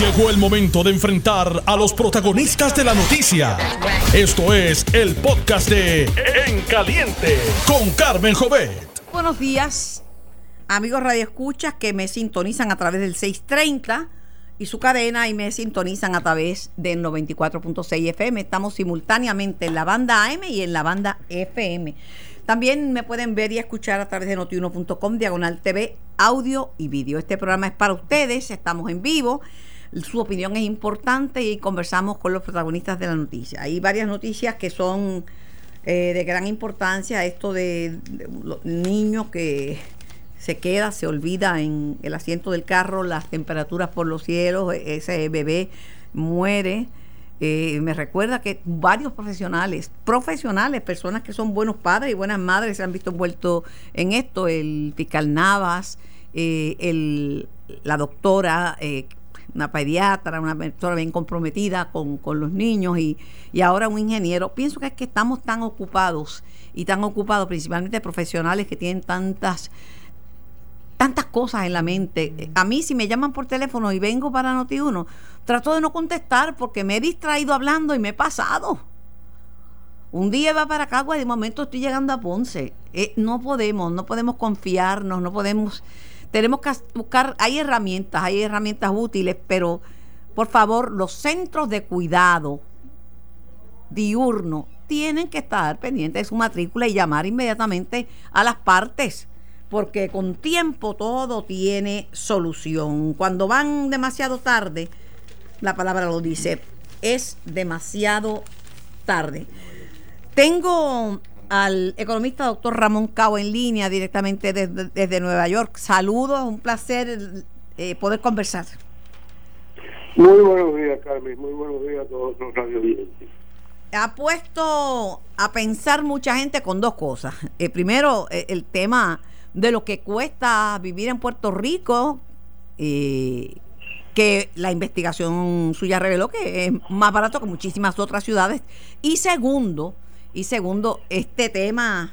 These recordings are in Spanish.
Llegó el momento de enfrentar a los protagonistas de la noticia. Esto es el podcast de En Caliente con Carmen Jovet. Buenos días, amigos radioescuchas que me sintonizan a través del 630 y su cadena y me sintonizan a través del 94.6 FM. Estamos simultáneamente en la banda AM y en la banda FM. También me pueden ver y escuchar a través de notiuno.com, diagonal TV, audio y vídeo. Este programa es para ustedes, estamos en vivo su opinión es importante y conversamos con los protagonistas de la noticia. Hay varias noticias que son eh, de gran importancia, esto de, los niños que se queda, se olvida en el asiento del carro, las temperaturas por los cielos, ese bebé muere. Eh, me recuerda que varios profesionales, profesionales, personas que son buenos padres y buenas madres se han visto envueltos en esto, el fiscal Navas, eh, el, la doctora una pediatra, una persona bien comprometida con, los niños y, ahora un ingeniero. Pienso que es que estamos tan ocupados y tan ocupados, principalmente profesionales que tienen tantas tantas cosas en la mente. A mí si me llaman por teléfono y vengo para Noti1, trato de no contestar porque me he distraído hablando y me he pasado. Un día va para Cagua y de momento estoy llegando a Ponce. Eh, no podemos, no podemos confiarnos, no podemos tenemos que buscar, hay herramientas, hay herramientas útiles, pero por favor, los centros de cuidado diurno tienen que estar pendientes de su matrícula y llamar inmediatamente a las partes, porque con tiempo todo tiene solución. Cuando van demasiado tarde, la palabra lo dice, es demasiado tarde. Tengo al economista doctor Ramón Cao en línea directamente desde, Nueva York. Saludos, un placer eh, poder conversar. Muy buenos días, Carmen. Muy buenos días a todos los radiovidentes. Ha puesto a pensar mucha gente con dos cosas. Eh, primero, eh, el tema de lo que cuesta vivir en Puerto Rico, que la investigación suya reveló que es más barato que muchísimas otras ciudades. Y segundo, y segundo, este tema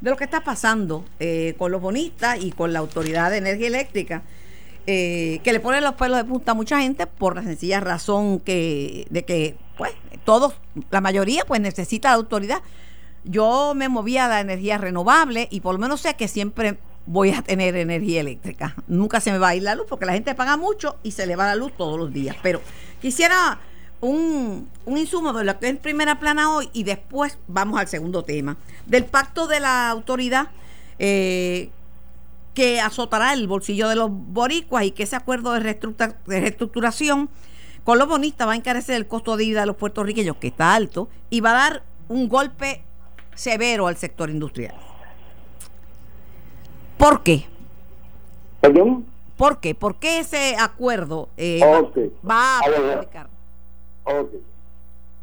de lo que está pasando eh, con los bonistas y con la Autoridad de Energía Eléctrica, eh, que le pone los pelos de punta a mucha gente por la sencilla razón que de que pues todos, la mayoría pues necesita la autoridad. Yo me movía a la energía renovable y por lo menos sé que siempre voy a tener energía eléctrica. Nunca se me va a ir la luz porque la gente paga mucho y se le va la luz todos los días. Pero quisiera un, insumo de lo que es primera plana hoy y después vamos al segundo tema. Del pacto de la autoridad eh, que azotará el bolsillo de los boricuas y que ese acuerdo de, reestructuración con los bonistas va a encarecer el costo de vida de los puertorriqueños, que está alto, y va a dar un golpe severo al sector industrial. ¿Por qué? ¿Perdón? ¿Por qué? ¿Por qué ese acuerdo eh, va, a perjudicar? Ok.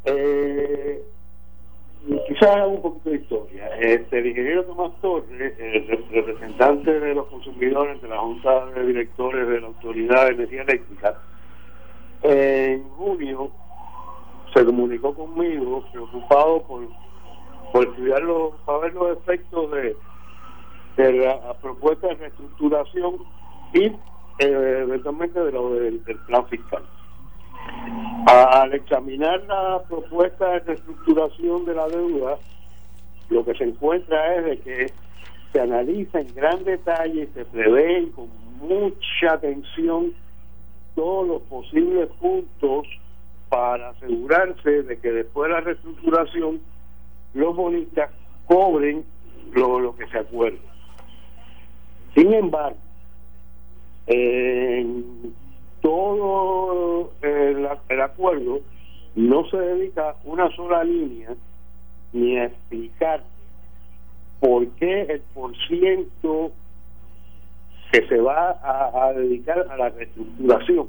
Eh, quizás un poquito de historia. Este, el ingeniero Tomás Torres, el representante de los consumidores de la Junta de Directores de la Autoridad de Energía Eléctrica, en junio se comunicó conmigo preocupado por, por estudiar los, ver los efectos de, de la propuesta de reestructuración y eh, eventualmente de lo del plan fiscal. Al examinar la propuesta de reestructuración de la deuda, lo que se encuentra es de que se analiza en gran detalle y se prevé con mucha atención todos los posibles puntos para asegurarse de que después de la reestructuración los bonistas cobren lo, lo que se acuerda. Sin embargo, en todo el, acuerdo no se dedica una sola línea ni a explicar por qué el porciento que se va a, dedicar a la reestructuración,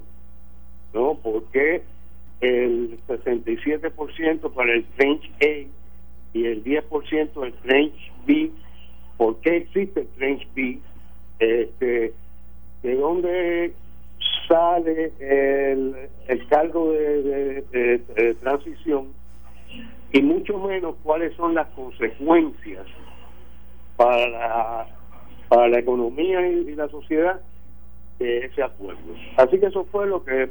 ¿no? Porque el 67% para el Trench A y el 10% del Trench B, ¿por qué existe el Trench B? Este, ¿De dónde sale el, el cargo de, transición y mucho menos cuáles son las consecuencias para para la economía y, la sociedad de ese acuerdo. Así que eso fue lo que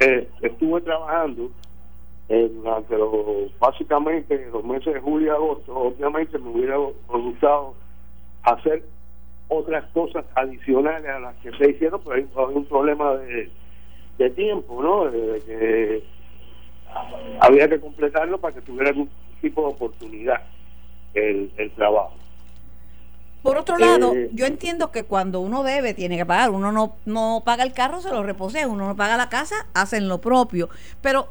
eh, estuve trabajando eh, durante los, básicamente los meses de julio y agosto, obviamente me hubiera gustado hacer otras cosas adicionales a las que se hicieron, pero hay, un problema de, de tiempo, ¿no? De, que había que completarlo para que tuviera algún tipo de oportunidad el, el trabajo. Por otro lado, eh, yo entiendo que cuando uno debe, tiene que pagar. Uno no, no paga el carro, se lo reposea. Uno no paga la casa, hacen lo propio. Pero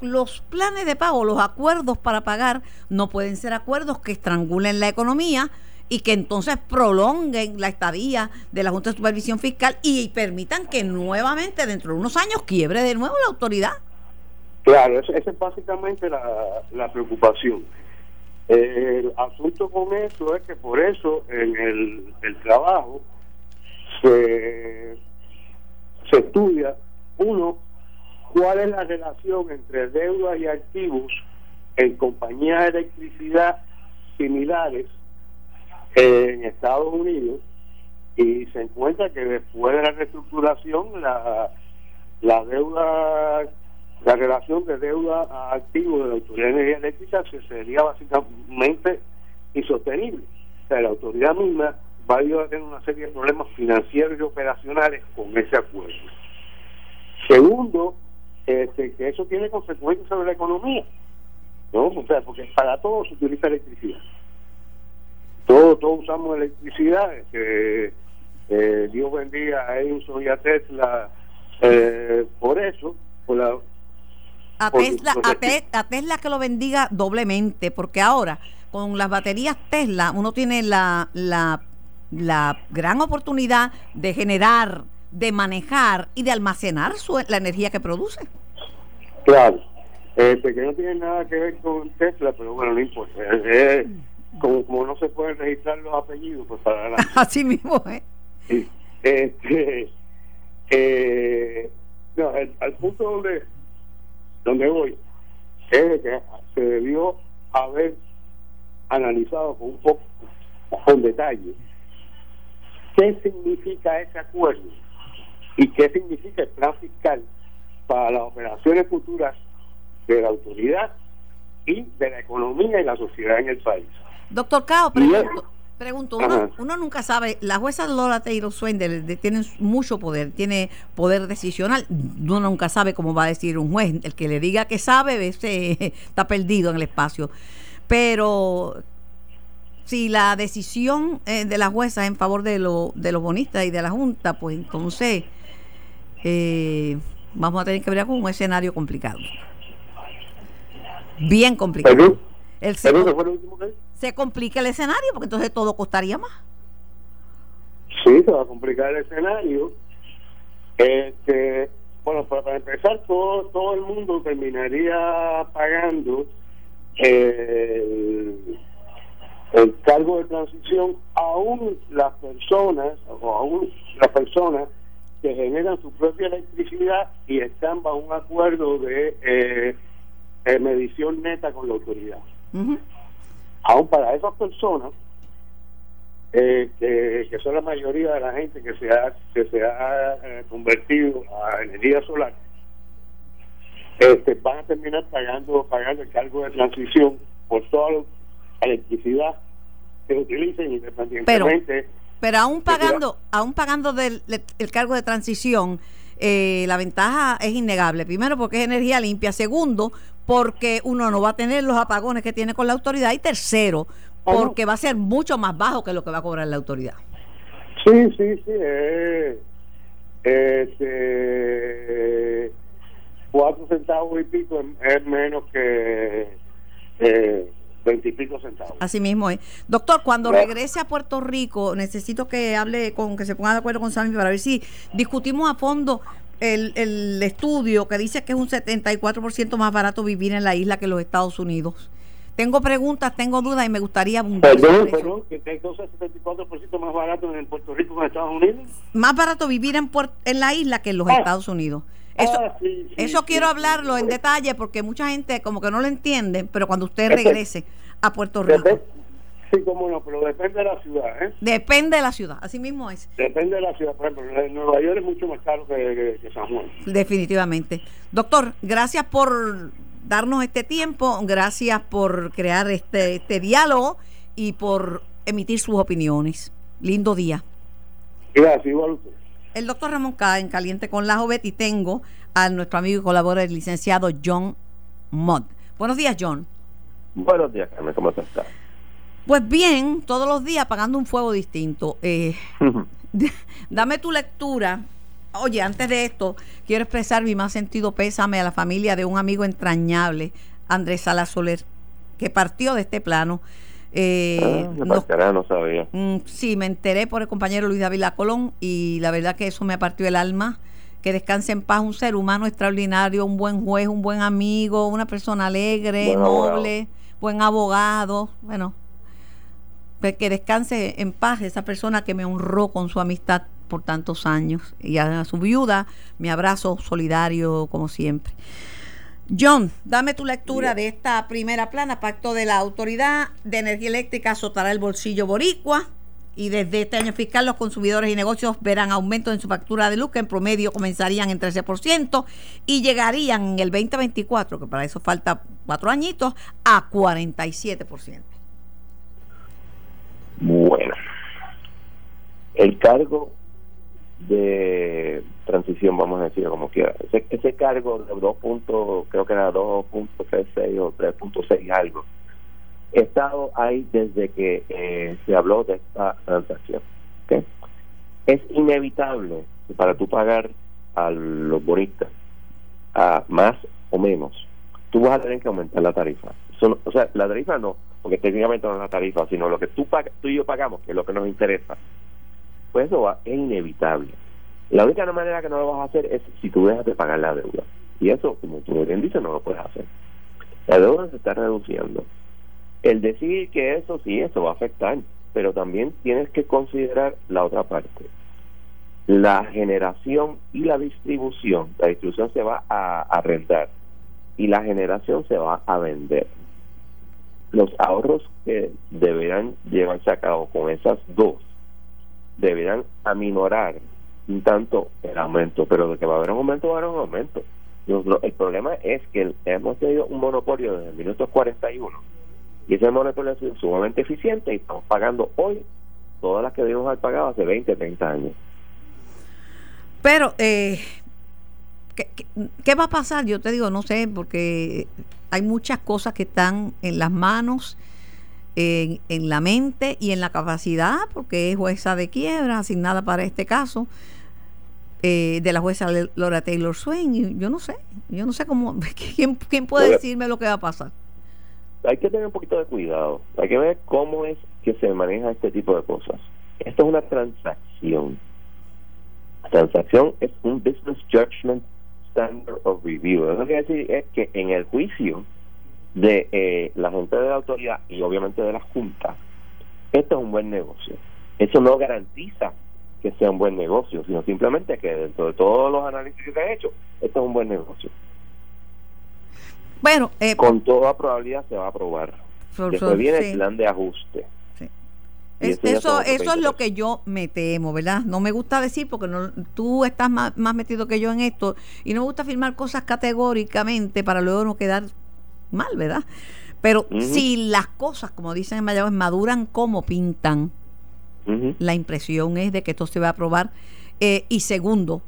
los planes de pago, los acuerdos para pagar, no pueden ser acuerdos que estrangulen la economía y que entonces prolonguen la estadía de la Junta de Supervisión Fiscal y permitan que nuevamente dentro de unos años quiebre de nuevo la autoridad. Claro, esa es básicamente la, preocupación. El asunto con esto es que por eso en el, trabajo se, se estudia, uno, cuál es la relación entre deuda y activos en compañías de electricidad similares en Estados Unidos y se encuentra que después de la reestructuración la, la deuda la relación de deuda a activos de la Autoridad de Energía Eléctrica se sería básicamente insostenible. O sea, la autoridad misma va a tener una serie de problemas financieros y operacionales con ese acuerdo. Segundo, este, que eso tiene consecuencias sobre la economía. ¿no? O sea, porque para todo se utiliza electricidad. Todos todo usamos electricidad. Este, eh, Dios bendiga a Edison y a Tesla eh, por eso, por la a Tesla, a, Tesla que lo bendiga doblemente, porque ahora con las baterías Tesla uno tiene la, la, la gran oportunidad de generar, de manejar y de almacenar su, la energía que produce. Claro, este, que no tiene nada que ver con Tesla, pero bueno, no importa. Como, no se pueden registrar los apellidos, pues para adelante. Así mismo, ¿eh? Este, eh, no, al punto donde donde voy es que se debió haber analizado con un poco con detalle qué significa ese acuerdo y qué significa el plan fiscal para las operaciones futuras de la autoridad y de la economía y la sociedad en el país. Doctor Cao, Pregunto, uno, nunca sabe, la jueza Lola Taylor Swain tienen mucho poder, tiene poder decisional, uno nunca sabe cómo va a decir un juez, el que le diga que sabe está perdido en el espacio, pero si la decisión eh, de la jueza es en favor de, lo, de los bonistas y de la Junta, pues entonces eh, vamos a tener que ver con un escenario complicado. Bien complicado. El se complica el escenario porque entonces todo costaría más. Sí, se va a complicar el escenario. Este, bueno, para, empezar, todo, todo el mundo terminaría pagando el, el cargo de transición, aún las personas, o aún las personas que generan su propia electricidad y están bajo un acuerdo de eh, medición neta con la autoridad aún para esas personas eh, que, son la mayoría de la gente que se ha que se ha eh, convertido a energía solar este, van a terminar pagando pagando el cargo de transición por toda la electricidad que utilicen independientemente pero, pero aún pagando aún pagando del el cargo de transición eh, la ventaja es innegable. Primero, porque es energía limpia. Segundo, porque uno no va a tener los apagones que tiene con la autoridad. Y tercero, porque va a ser mucho más bajo que lo que va a cobrar la autoridad. Sí, sí, sí. este, cuatro centavos y pico es menos que eh, veintipico centavos. Así mismo es. Doctor, cuando regrese a Puerto Rico, necesito que hable con, que se ponga de acuerdo con Sammy para ver si discutimos a fondo el, el estudio que dice que es un 74% más barato vivir en la isla que en los Estados Unidos. Tengo preguntas, tengo dudas y me gustaría abundar. Perdón, perdón, que es 74% más barato en Puerto Rico que en Estados Unidos. Más barato vivir en, en la isla que en los ah. Estados Unidos. Eso, ah, eso quiero hablarlo en detalle porque mucha gente como que no lo entiende, pero cuando usted regrese a Puerto Rico. Sí, cómo no, pero depende de la ciudad, ¿eh? Depende de la ciudad, así mismo es. Depende de la ciudad. Por ejemplo, en Nueva York es mucho más caro que, que San Juan. Definitivamente. Doctor, gracias por darnos este tiempo, gracias por crear este, este diálogo y por emitir sus opiniones. Lindo día. Gracias, igual usted. El doctor Ramón K. en Caliente con la Jovet y tengo a nuestro amigo y colaborador, el licenciado John Mott. Buenos días, John. Buenos días, Carmen, ¿cómo estás? Pues bien, todos los días apagando un fuego distinto. Eh, dame tu lectura. Oye, antes de esto, quiero expresar mi más sentido pésame a la familia de un amigo entrañable, Andrés Sala Soler, que partió de este plano. Eh, ah, no, no sabía. Mm, sí, me enteré por el compañero Luis David Colón y la verdad que eso me partió el alma. Que descanse en paz un ser humano extraordinario, un buen juez, un buen amigo, una persona alegre, noble, buen abogado. Bueno, que descanse en paz esa persona que me honró con su amistad por tantos años. Y a su viuda, mi abrazo solidario como siempre. John, dame tu lectura de esta primera plana. Pacto de la Autoridad de Energía Eléctrica azotará el bolsillo boricua. Y desde este año fiscal los consumidores y negocios verán aumento en su factura de luz que en promedio comenzarían en 13% y llegarían en el 2024, que para eso falta cuatro añitos, a 47%. Bueno, el cargo de transición, vamos a decir como quiera. Ese, ese cargo de 2 puntos, creo que era 2.36 o 3.6 algo, estado ahí desde que eh, se habló de esta transacción. Es inevitable para tú pagar a los bonistas a más o menos, tú vas a tener que aumentar la tarifa. o sea, la tarifa no, porque técnicamente no es la tarifa, sino lo que tú, tú y yo pagamos, que es lo que nos interesa pues eso va, es inevitable. La única manera que no lo vas a hacer es si tú dejas de pagar la deuda. Y eso, como tú bien dices, no lo puedes hacer. La deuda se está reduciendo. El decir que eso sí, eso va a afectar, pero también tienes que considerar la otra parte. La generación y la distribución. La distribución se va a arrendar y la generación se va a vender. Los ahorros que deberán llevarse a cabo con esas dos deberán aminorar un tanto el aumento, pero de que va a haber un aumento, va a haber un aumento. El problema es que hemos tenido un monopolio desde el minuto 41 y ese monopolio ha sido sumamente eficiente y estamos pagando hoy todas las que debimos haber pagado hace 20, 30 años. Pero, eh, ¿qué, qué va a pasar? Yo te digo, no sé, porque hay muchas cosas que están en las manos en, en, la mente y en la capacidad, porque es jueza de quiebra, asignada para este caso, eh, de la jueza Laura Taylor Swain. Y yo no sé, yo no sé cómo, ¿quién, quién puede decirme lo que va a pasar? Hay que tener un poquito de cuidado, hay que ver cómo es que se maneja este tipo de cosas. Esto es una transacción. La transacción es un business judgment standard of review. Eso quiere decir es que en el juicio de eh, la gente de la autoridad y obviamente de la Junta, esto es un buen negocio. Eso no garantiza que sea un buen negocio, sino simplemente que dentro de todos los análisis que se han hecho, esto es un buen negocio. Bueno, eh, con toda probabilidad se va a aprobar. Después viene el plan de ajuste. Eso eso es lo que yo me temo, ¿verdad? No me gusta decir porque no, tú estás más, más metido que yo en esto y no me gusta firmar cosas categóricamente para luego no quedar mal, ¿verdad? Pero si las cosas, como dicen en Mayagüez, maduran como pintan, la impresión es de que esto se va a aprobar. Eh, y segundo,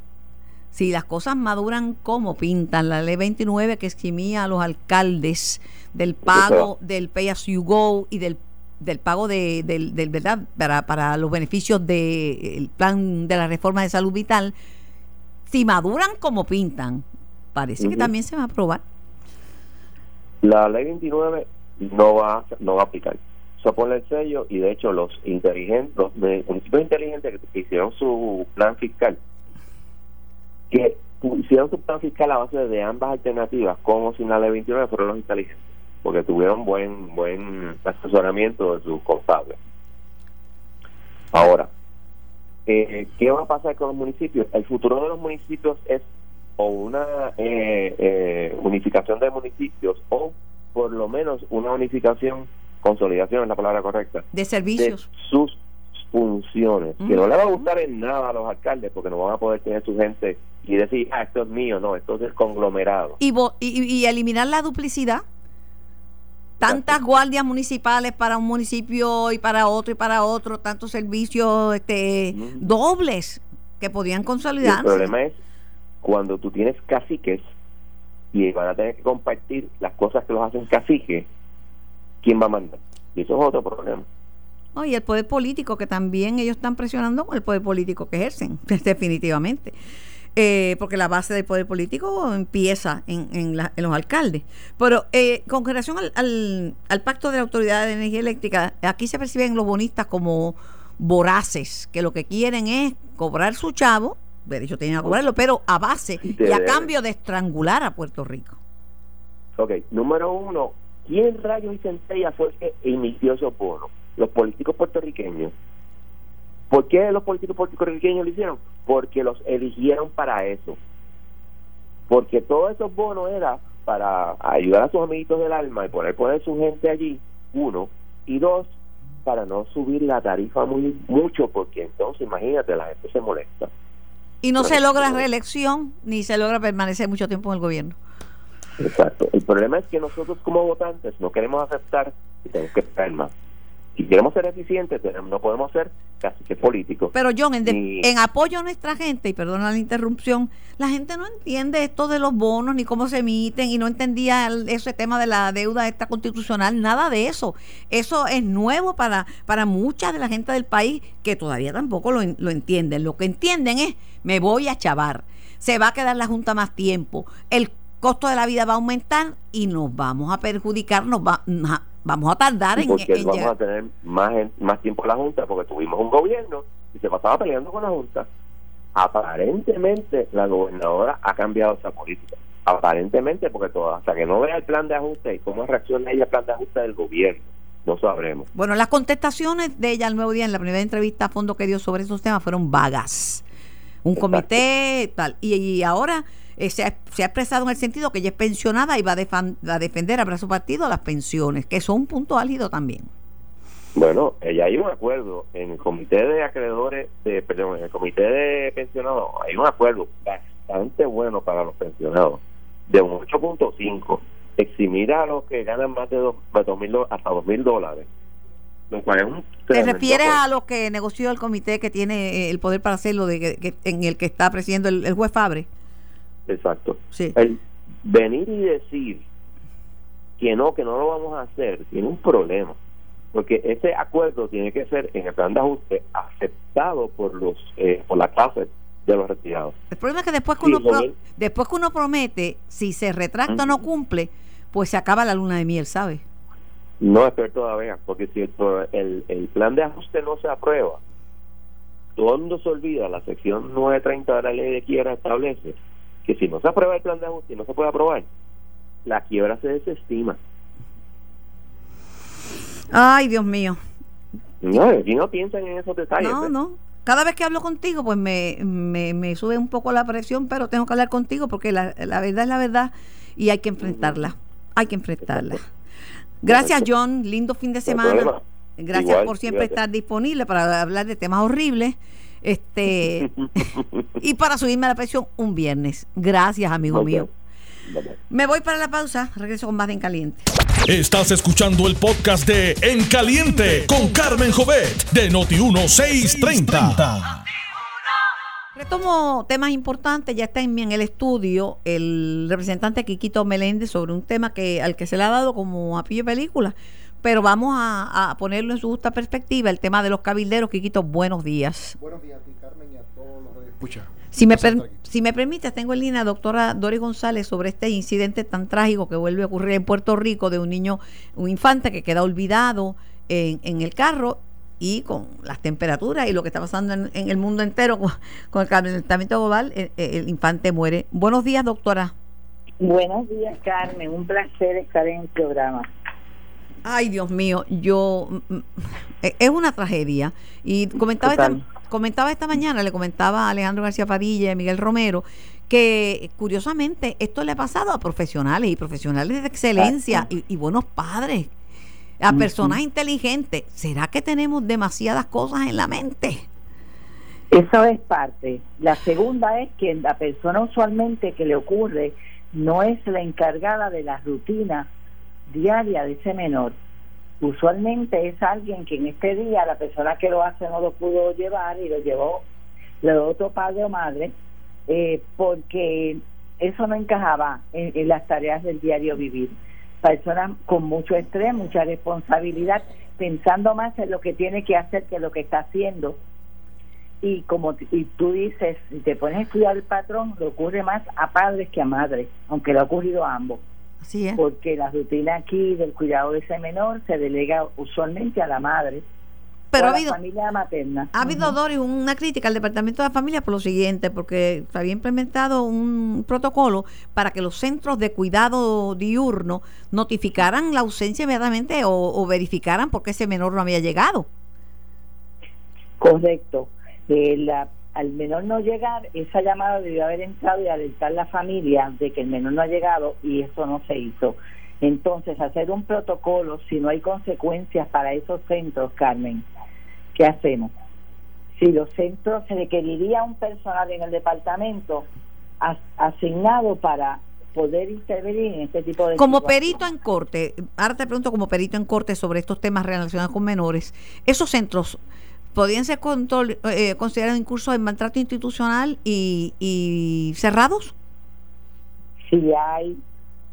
si las cosas maduran como pintan, la ley 29 que esquimía a los alcaldes del pago del pay as you go y del, del pago de, del, del verdad para, para los beneficios del plan de la reforma de salud vital, si maduran como pintan, parece que también se va a aprobar. La ley 29 no va, no va a aplicar. Se pone el sello y de hecho los inteligentes, los municipios inteligentes que hicieron su plan fiscal, que hicieron su plan fiscal a base de ambas alternativas, como sin la ley 29, fueron los inteligentes, porque tuvieron buen buen asesoramiento de sus contables. Ahora, eh, ¿qué va a pasar con los municipios? El futuro de los municipios es o una eh, eh, unificación de municipios o por lo menos una unificación consolidación es la palabra correcta, de servicios. de sus funciones, que no le va a gustar en nada a los alcaldes porque no van a poder tener su gente y decir, ah, esto es mío, no, esto es conglomerado. Y, y, y eliminar la duplicidad. Tantas guardias municipales para un municipio y para otro y para otro, tantos servicios este, dobles que podían consolidarse. el problema es cuando tú tienes caciques y van a tener que compartir las cosas que los hacen caciques, ¿quién va a mandar? Y eso es otro problema. Oh, y el poder político, que también ellos están presionando con el poder político que ejercen, definitivamente. Eh, porque la base del poder político empieza en, en, los alcaldes. Pero eh, con relación al, al, pacto de la Autoridad de Energía Eléctrica, aquí se perciben los bonistas como voraces, que lo que quieren es cobrar su chavo, de hecho tienen que cobrarlo, pero a base y a cambio de estrangular a Puerto Rico. Ok, número uno, ¿quién rayos y centella fue el que emitió esos bonos? Los políticos puertorriqueños. ¿Por qué los políticos puertorriqueños lo hicieron? Porque los eligieron para eso. Porque todos esos bonos era para ayudar a sus amiguitos del alma y poder poner su gente allí, uno, y dos, para no subir la tarifa muy mucho, porque entonces imagínate, la gente se molesta. Y no se logra reelección ni se logra permanecer mucho tiempo en el gobierno. Exacto. El problema es que nosotros como votantes no queremos aceptar y tenemos que esperar más si queremos ser eficientes, no podemos ser casi que políticos. Pero John, en, apoyo a nuestra gente, y perdona la interrupción, la gente no entiende esto de los bonos ni cómo se emiten y no entendía ese tema de la deuda esta constitucional, nada de eso. Eso es nuevo para, para mucha de la gente del país que todavía tampoco lo, lo entienden. Lo que entienden es, me voy a chavar, se va a quedar la Junta más tiempo, el costo de la vida va a aumentar y nos vamos a perjudicar, nos va, vamos a tardar en, porque vamos a tener más más tiempo en la junta porque tuvimos un gobierno y se pasaba peleando con la junta. Aparentemente la gobernadora ha cambiado esa política. Aparentemente porque todo, hasta que no vea el plan de ajuste y cómo reacciona ella al plan de ajuste del gobierno no sabremos. Bueno las contestaciones de ella al nuevo día en la primera entrevista a fondo que dio sobre esos temas fueron vagas. Un comité tal y ahora eh, se, ha, expresado en el sentido que ella es pensionada y va a, defender a su partido las pensiones, que son un punto álgido también. Bueno, ya hay un acuerdo en el comité de acreedores, de, perdón, en el comité de pensionados, hay un acuerdo bastante bueno para los pensionados, de un 8.5, eximir a los que ganan más de, dos, mil, hasta 2 mil dólares. Lo cual es un ¿Te refieres a lo que negoció el comité que tiene el poder para hacerlo, de que, en el que está presidiendo el juez Fabre? Exacto. El venir y decir que no, que no lo vamos a hacer, tiene un problema. Porque ese acuerdo tiene que ser en el plan de ajuste aceptado por los eh, por la clase de los retirados. El problema es que después que, uno, después que uno promete, si se retracta o no cumple, pues se acaba la luna de miel, ¿sabes? No espero todavía, porque si el, el, plan de ajuste no se aprueba, todo el mundo se olvida, la sección 930 de la ley de quiebra establece que si no se aprueba el plan de ajuste y no se puede aprobar, la quiebra se desestima. Ay, Dios mío. No, aquí no piensan en esos detalles. No, no. Cada vez que hablo contigo, pues me, me, sube un poco la presión, pero tengo que hablar contigo porque la, la verdad es la verdad y hay que enfrentarla. Hay que enfrentarla. Gracias, John. Lindo fin de semana. Gracias por siempre estar disponible para hablar de temas horribles. Este y para subirme a la presión un viernes. Gracias, amigo mío. Me voy para la pausa, regreso con más de En Caliente. Estás escuchando el podcast de En Caliente con Carmen Jovet de Noti 1630. Retomo temas importantes, ya está en, en el estudio el representante Quiquito Meléndez sobre un tema que al que se le ha dado como a pie película, pero vamos a, ponerlo en su justa perspectiva, el tema de los cabilderos. Quiquito, buenos días. Buenos días a ti, Carmen, y a todos los que escuchan. Si me, si me permites, tengo en línea a doctora Dori González sobre este incidente tan trágico que vuelve a ocurrir en Puerto Rico de un niño, un infante que queda olvidado en, en el carro y con las temperaturas y lo que está pasando en, el mundo entero con, el calentamiento global, el, el, infante muere. Buenos días, doctora. Buenos días, Carmen. Un placer estar en el programa. Ay, Dios mío, yo mm, mm, es una tragedia. Y comentaba esta, comentaba esta mañana, le comentaba a Alejandro García Padilla y Miguel Romero, que curiosamente esto le ha pasado a profesionales y profesionales de excelencia y, buenos padres. a personas inteligentes. ¿Será que tenemos demasiadas cosas en la mente? Eso es parte. La segunda es que la persona usualmente que le ocurre no es la encargada de la rutina diaria de ese menor. Usualmente es alguien que en este día la persona que lo hace no lo pudo llevar y lo llevó le otro padre o madre eh, porque eso no encajaba en, en las tareas del diario vivir. Personas con mucho estrés, mucha responsabilidad, pensando más en lo que tiene que hacer que lo que está haciendo y como y tú dices, si te pones a estudiar el patrón, le ocurre más a padres que a madres, aunque le ha ocurrido a ambos. Así es. Porque la rutina aquí del cuidado de ese menor se delega usualmente a la madre. Pero o ha a habido, la familia materna. ha habido, Doris, una crítica al Departamento de la Familia por lo siguiente, porque se había implementado un protocolo para que los centros de cuidado diurno notificaran la ausencia inmediatamente o, o verificaran por qué ese menor no había llegado. Correcto. Eh, la- al menor no llegar, esa llamada debió haber entrado y alertar a la familia de que el menor no ha llegado y eso no se hizo. Entonces, hacer un protocolo, si no hay consecuencias para esos centros, Carmen, ¿qué hacemos? Si los centros se requeriría un personal en el departamento as- asignado para poder intervenir en este tipo de Como perito en corte, ahora te pregunto como perito en corte sobre estos temas relacionados con menores, ¿esos centros podrían ser eh, considerados incursos de maltrato institucional y, y cerrados? si hay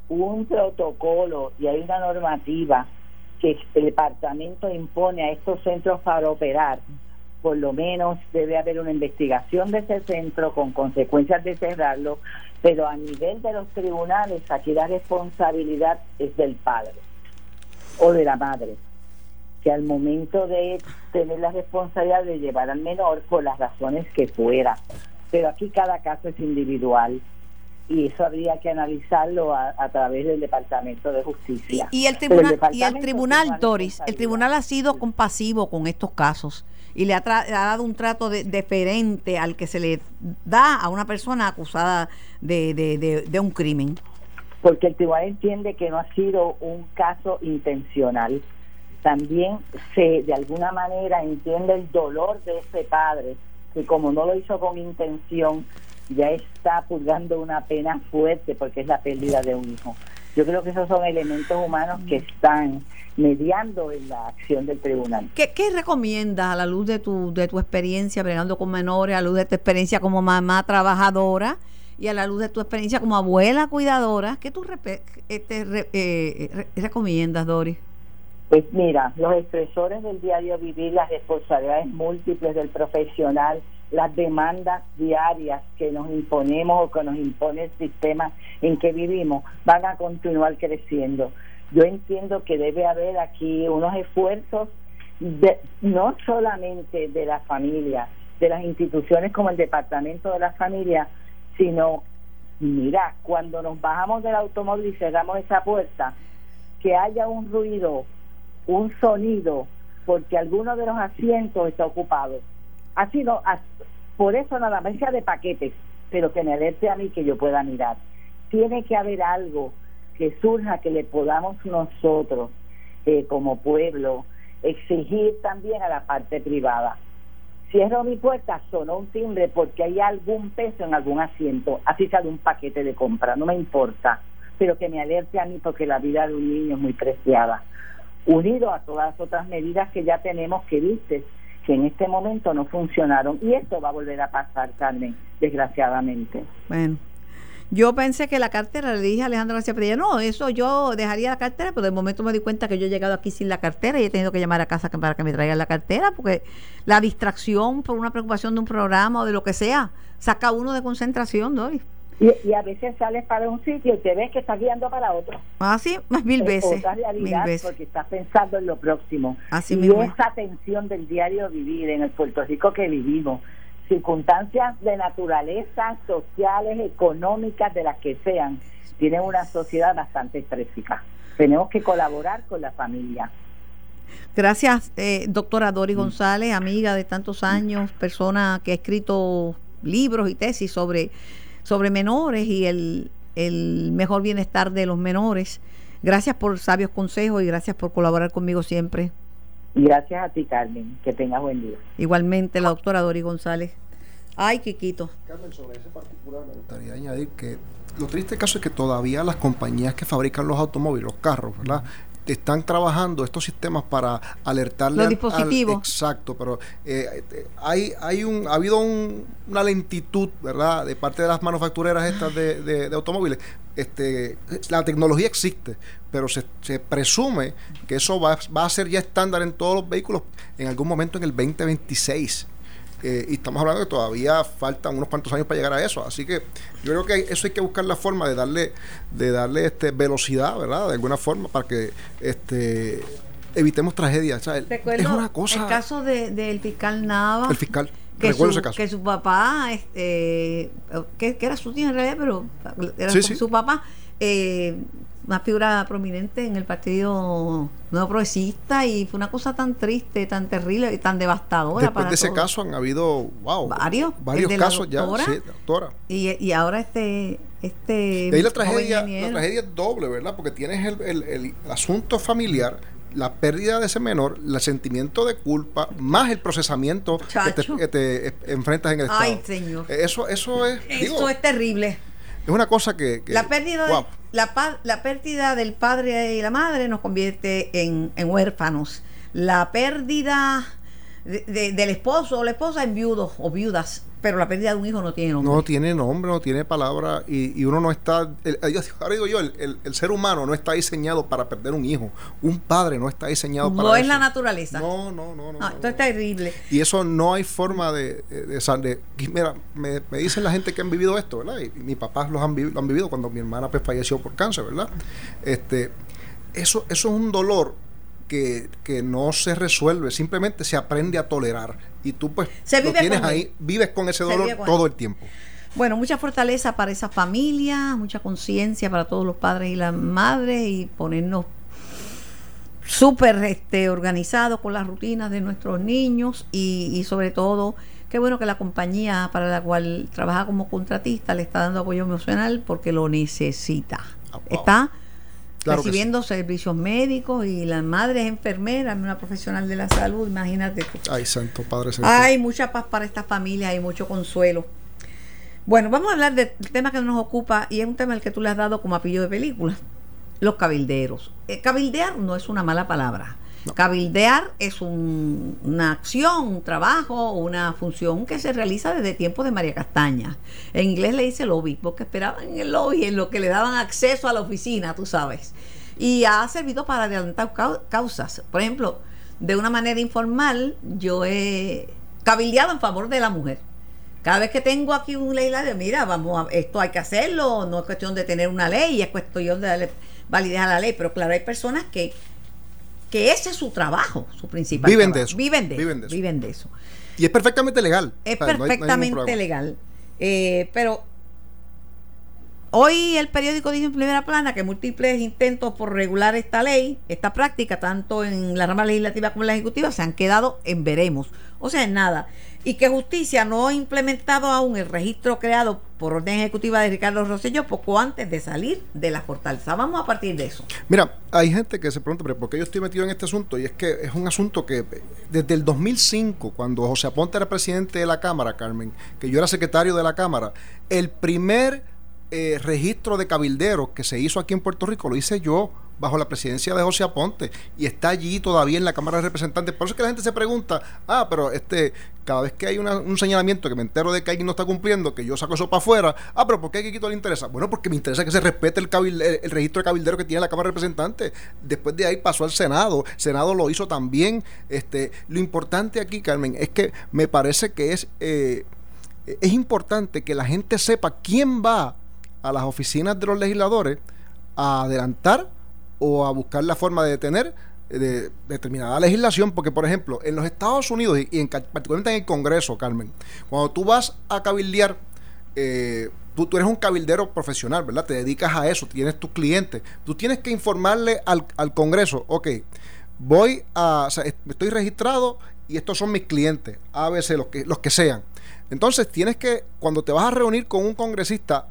un protocolo y hay una normativa que el departamento impone a estos centros para operar, por lo menos debe haber una investigación de ese centro con consecuencias de cerrarlo, pero a nivel de los tribunales aquí la responsabilidad es del padre o de la madre, que al momento de tener la responsabilidad de llevar al menor por las razones que fuera, pero aquí cada caso es individual y eso habría que analizarlo a, a través del Departamento de Justicia. y el Pero el tribunal, y el tribunal Doris, el tribunal ha sido compasivo con estos casos y le ha, tra- ha dado un trato de- deferente al que se le da a una persona acusada de, de- de- de un crimen. porque el tribunal entiende que no ha sido un caso intencional. También se, de alguna manera, entiende el dolor de ese padre, que como no lo hizo con intención, ya está purgando una pena fuerte porque es la pérdida de un hijo. Yo creo que esos son elementos humanos que están mediando en la acción del tribunal. ¿Qué, recomiendas a la luz de tu, de tu experiencia bregando con menores, a la luz de tu experiencia como mamá trabajadora y a la luz de tu experiencia como abuela cuidadora? ¿Qué tú este, re- eh, re- recomiendas, Doris? Pues mira, los expresores del diario vivir, las responsabilidades múltiples del profesional, las demandas diarias que nos imponemos o que nos impone el sistema en que vivimos, van a continuar creciendo. Yo entiendo que debe haber aquí unos esfuerzos de, no solamente de la familia, de las instituciones como el Departamento de la Familia, sino, mira, cuando nos bajamos del automóvil y cerramos esa puerta, que haya un ruido, un sonido, porque alguno de los asientos está ocupado. Así no, por eso nada más sea de paquetes, pero que me alerte a mí que yo pueda mirar. Tiene que haber algo que surja que le podamos nosotros, eh, como pueblo, exigir también a la parte privada. Cierro mi puerta, sonó un timbre porque hay algún peso en algún asiento, así sea de un paquete de compra, no me importa, pero que me alerte a mí porque la vida de un niño es muy preciada. Unido a todas las otras medidas que ya tenemos que viste, que en este momento no funcionaron. Y esto va a volver a pasar, Carmen, desgraciadamente. Bueno, yo pensé que la cartera, le dije a Alejandro García Padilla, no, eso yo dejaría la cartera, pero de momento me di cuenta que yo he llegado aquí sin la cartera y he tenido que llamar a casa para que me traigan la cartera, porque la distracción por una preocupación de un programa o de lo que sea, saca uno de concentración, Doris. Y, y a veces sales para un sitio y te ves que estás guiando para otro. Así, más mil Es veces. otra Mil realidad veces. porque estás pensando en lo próximo. Así y mismo es. esa tensión del diario vivir en el Puerto Rico que vivimos, circunstancias de naturaleza, sociales, económicas, de las que sean, tienen una sociedad bastante estrésica. Tenemos que colaborar con la familia. Gracias, eh, doctora Doris González, amiga de tantos años, persona que ha escrito libros y tesis sobre, sobre menores y el, el mejor bienestar de los menores. Gracias por sabios consejos y gracias por colaborar conmigo siempre. Gracias a ti, Carmen. Que tengas buen día. Igualmente, la doctora Dori González. Ay, Quiquito. Carmen, sobre ese particular me gustaría añadir que lo triste caso es que todavía las compañías que fabrican los automóviles, los carros, ¿verdad? Están trabajando estos sistemas para alertarle los dispositivos. al- exacto pero eh, eh, hay hay un ha habido un- una lentitud verdad de parte de las manufactureras estas de, de- de automóviles. Este la tecnología existe pero se, se presume que eso va, va a ser ya estándar en todos los vehículos en algún momento en el 2026 eh, y estamos hablando que todavía faltan unos cuantos años para llegar a eso. Así que yo creo que eso hay que buscar la forma de darle, de darle este velocidad, ¿verdad? De alguna forma, para que este evitemos tragedias. O sea, el- Recuerdo es una cosa. el caso de- del fiscal Nava. el fiscal. que recuerdo su, ese caso. que su papá, este, que, que era su tío en realidad, pero era Sí, su, sí. su papá, eh, una figura prominente en el Partido Nuevo Progresista y fue una cosa tan triste, tan terrible y tan devastadora Después para de ese todos. caso han habido, wow, Varios. varios casos ya. doctora. Sí, doctora. Y, y ahora este, este De ahí la tragedia, la tragedia es doble, ¿verdad? Porque tienes el, el- el asunto familiar, la pérdida de ese menor, el sentimiento de culpa, más el procesamiento que te, Chacho. que te, enfrentas en el Estado. Ay, señor. Eso, eso es, Eso digo, es terrible. es una cosa que... que- La pérdida, de-. La, la pérdida del padre y la madre nos convierte en, en huérfanos. La pérdida de- de- del esposo o la esposa en viudos o viudas. Pero la pérdida de un hijo no tiene nombre. No tiene nombre, no tiene palabra y, y uno no está, el- ahora digo yo, el, el- el ser humano no está diseñado para perder un hijo, un padre no está diseñado para No es eso. la naturaleza. No, no, no, no. No, esto es terrible. Y eso no hay forma de, de, de de- mira, me, me dicen la gente que han vivido esto, ¿verdad? Y, mis papás los han, vivi- lo han vivido cuando mi hermana pues, falleció por cáncer, ¿verdad? Este, eso, eso es un dolor que, que no se resuelve, simplemente se aprende a tolerar. Y tú pues Se lo tienes él. ahí, vives con ese Se dolor con todo él. el tiempo. Bueno, mucha fortaleza para esa familia, mucha conciencia para todos los padres y las madres y ponernos súper este, organizados con las rutinas de nuestros niños y, y sobre todo, qué bueno que la compañía para la cual trabaja como contratista le está dando apoyo emocional porque lo necesita. Ah, wow. Está Claro recibiendo servicios médicos y la madre es enfermera, una profesional de la salud, imagínate tú. Ay, santo Padre Santo. Hay mucha paz para esta familia, hay mucho consuelo. Bueno, vamos a hablar del tema que nos ocupa y es un tema al que tú le has dado como apellido de película, los cabilderos. Eh, cabildear no es una mala palabra. Cabildear es un- una acción, un trabajo, una función que se realiza desde tiempos de María Castaña. En inglés le dice lobby, porque esperaban en el lobby, en lo que le daban acceso a la oficina, tú sabes. Y ha servido para adelantar cau- causas. Por ejemplo, de una manera informal, yo he cabildeado en favor de la mujer. Cada vez que tengo aquí un legislativo, mira, vamos a, esto hay que hacerlo, no es cuestión de tener una ley, es cuestión de darle validez a la ley, pero claro, hay personas que que ese es su trabajo, su principal Viven de trabajo. eso, Viven de, viven eso, de eso. viven de eso. Y es perfectamente legal. Es O sea, no hay- no hay ningún perfectamente legal. Eh, pero hoy el periódico dice en primera plana que múltiples intentos por regular esta ley, esta práctica, tanto en la rama legislativa como en la ejecutiva, se han quedado en veremos. O sea, en nada. Y que justicia no ha implementado aún el registro creado por orden ejecutiva de Ricardo Rosselló poco antes de salir de la fortaleza. Vamos a partir de eso. Mira, hay gente que se pregunta, pero ¿por qué yo estoy metido en este asunto? Y es que es un asunto que desde el 2005, cuando José Aponte era presidente de la Cámara, Carmen, que yo era secretario de la Cámara, el primer eh, registro de cabilderos que se hizo aquí en Puerto Rico lo hice yo bajo la presidencia de José Aponte y está allí todavía en la Cámara de Representantes. Por eso es que la gente se pregunta, ah, pero este, cada vez que hay un señalamiento que me entero de que alguien no está cumpliendo, que yo saco eso para afuera, ah, pero ¿por qué a Quiquito le interesa? Bueno, porque me interesa que se respete el registro de cabildero que tiene la Cámara de Representantes. Después de ahí pasó al Senado, el Senado lo hizo también. Este, lo importante aquí, Carmen, es que me parece que es, eh, es importante que la gente sepa quién va a las oficinas de los legisladores a adelantar o a buscar la forma de detener de determinada legislación, porque por ejemplo, en los Estados Unidos y, en, particularmente en el Congreso, Carmen, cuando tú vas a cabildear, eh, tú, tú eres un cabildero profesional, ¿verdad? Te dedicas a eso, tienes tus clientes, tú tienes que informarle al, al Congreso, ok, voy a, estoy registrado y estos son mis clientes, ABC, los que, los que sean. Entonces tienes que, cuando te vas a reunir con un congresista,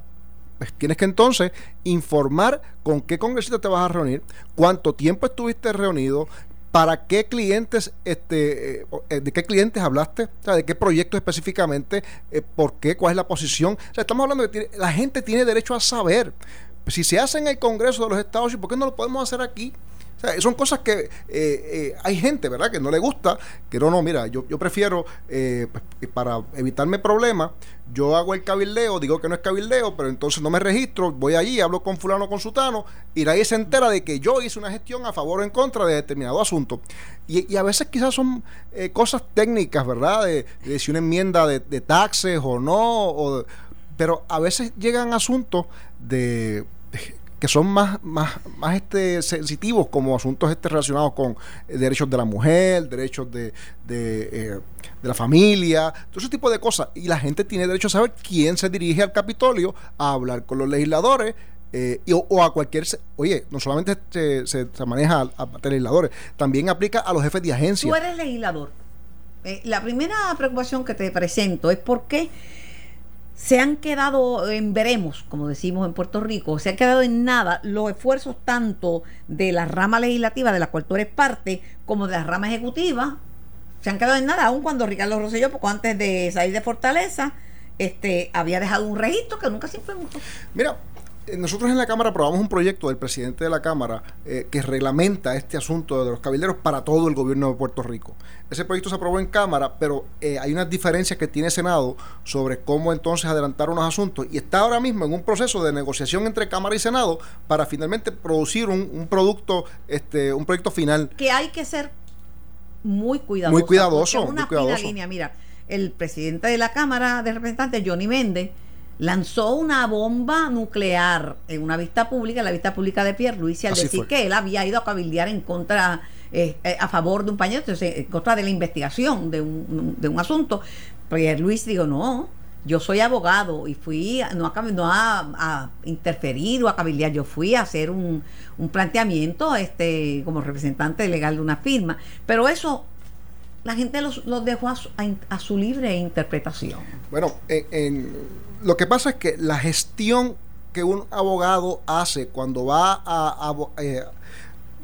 pues, tienes que entonces informar con qué congresista te vas a reunir, cuánto tiempo estuviste reunido, para qué clientes, este, eh, de qué clientes hablaste, o sea, de qué proyectos específicamente, eh, por qué, cuál es la posición. O sea, estamos hablando de que la gente tiene derecho a saber. Si se hace en el Congreso de los Estados Unidos, ¿por qué no lo podemos hacer aquí? Son cosas que eh, eh, hay gente, ¿verdad?, que no le gusta, que no, no, mira, yo, yo prefiero, eh, pues, para evitarme problemas, yo hago el cabildeo, digo que no es cabildeo, pero entonces no me registro, voy allí, hablo con fulano, con sutano, y nadie se entera de que yo hice una gestión a favor o en contra de determinado asunto. Y, a veces quizás son cosas técnicas, ¿verdad?, de, si una enmienda de, taxes o no, pero a veces llegan asuntos de que son más, más, más este, sensitivos como asuntos este relacionados con eh, derechos de la mujer, derechos de, eh, de, la familia, todo ese tipo de cosas. Y la gente tiene derecho a saber quién se dirige al Capitolio a hablar con los legisladores. Eh, o, a cualquier. Oye, no solamente se, se, maneja a, a, legisladores, también aplica a los jefes de agencia. Tú eres legislador. la primera preocupación que te presento es por qué se han quedado en veremos, como decimos en Puerto Rico, se han quedado en nada los esfuerzos tanto de la rama legislativa de la cual tú eres parte como de la rama ejecutiva, se han quedado en nada, aun cuando Ricardo Rosselló, poco antes de salir de Fortaleza, este había dejado un registro que nunca se implementó. Mira, nosotros en la Cámara aprobamos un proyecto del presidente de la Cámara eh, que reglamenta este asunto de los cabilderos para todo el gobierno de Puerto Rico. Ese proyecto se aprobó en Cámara, pero eh, hay unas diferencias que tiene Senado sobre cómo entonces adelantar unos asuntos y está ahora mismo en un proceso de negociación entre Cámara y Senado para finalmente producir un, producto, este, un proyecto final. Que hay que ser muy cuidadoso. Muy cuidadoso. Una muy línea, mira, el presidente de la Cámara de Representantes, Johnny Méndez, lanzó una bomba nuclear en una vista pública, en la vista pública de Pierre Luis, al decir que él había ido a cabildear en contra, eh, eh, a favor de un pañuelo, en contra de la investigación de un, de un asunto. Pierre Luis dijo, no, yo soy abogado y fui no a, no a, interferir o a cabildear, yo fui a hacer un, un planteamiento este como representante legal de una firma. Pero eso la gente los, los dejó a su, a, su, libre interpretación. Bueno, en lo que pasa es que la gestión que un abogado hace cuando va a, eh,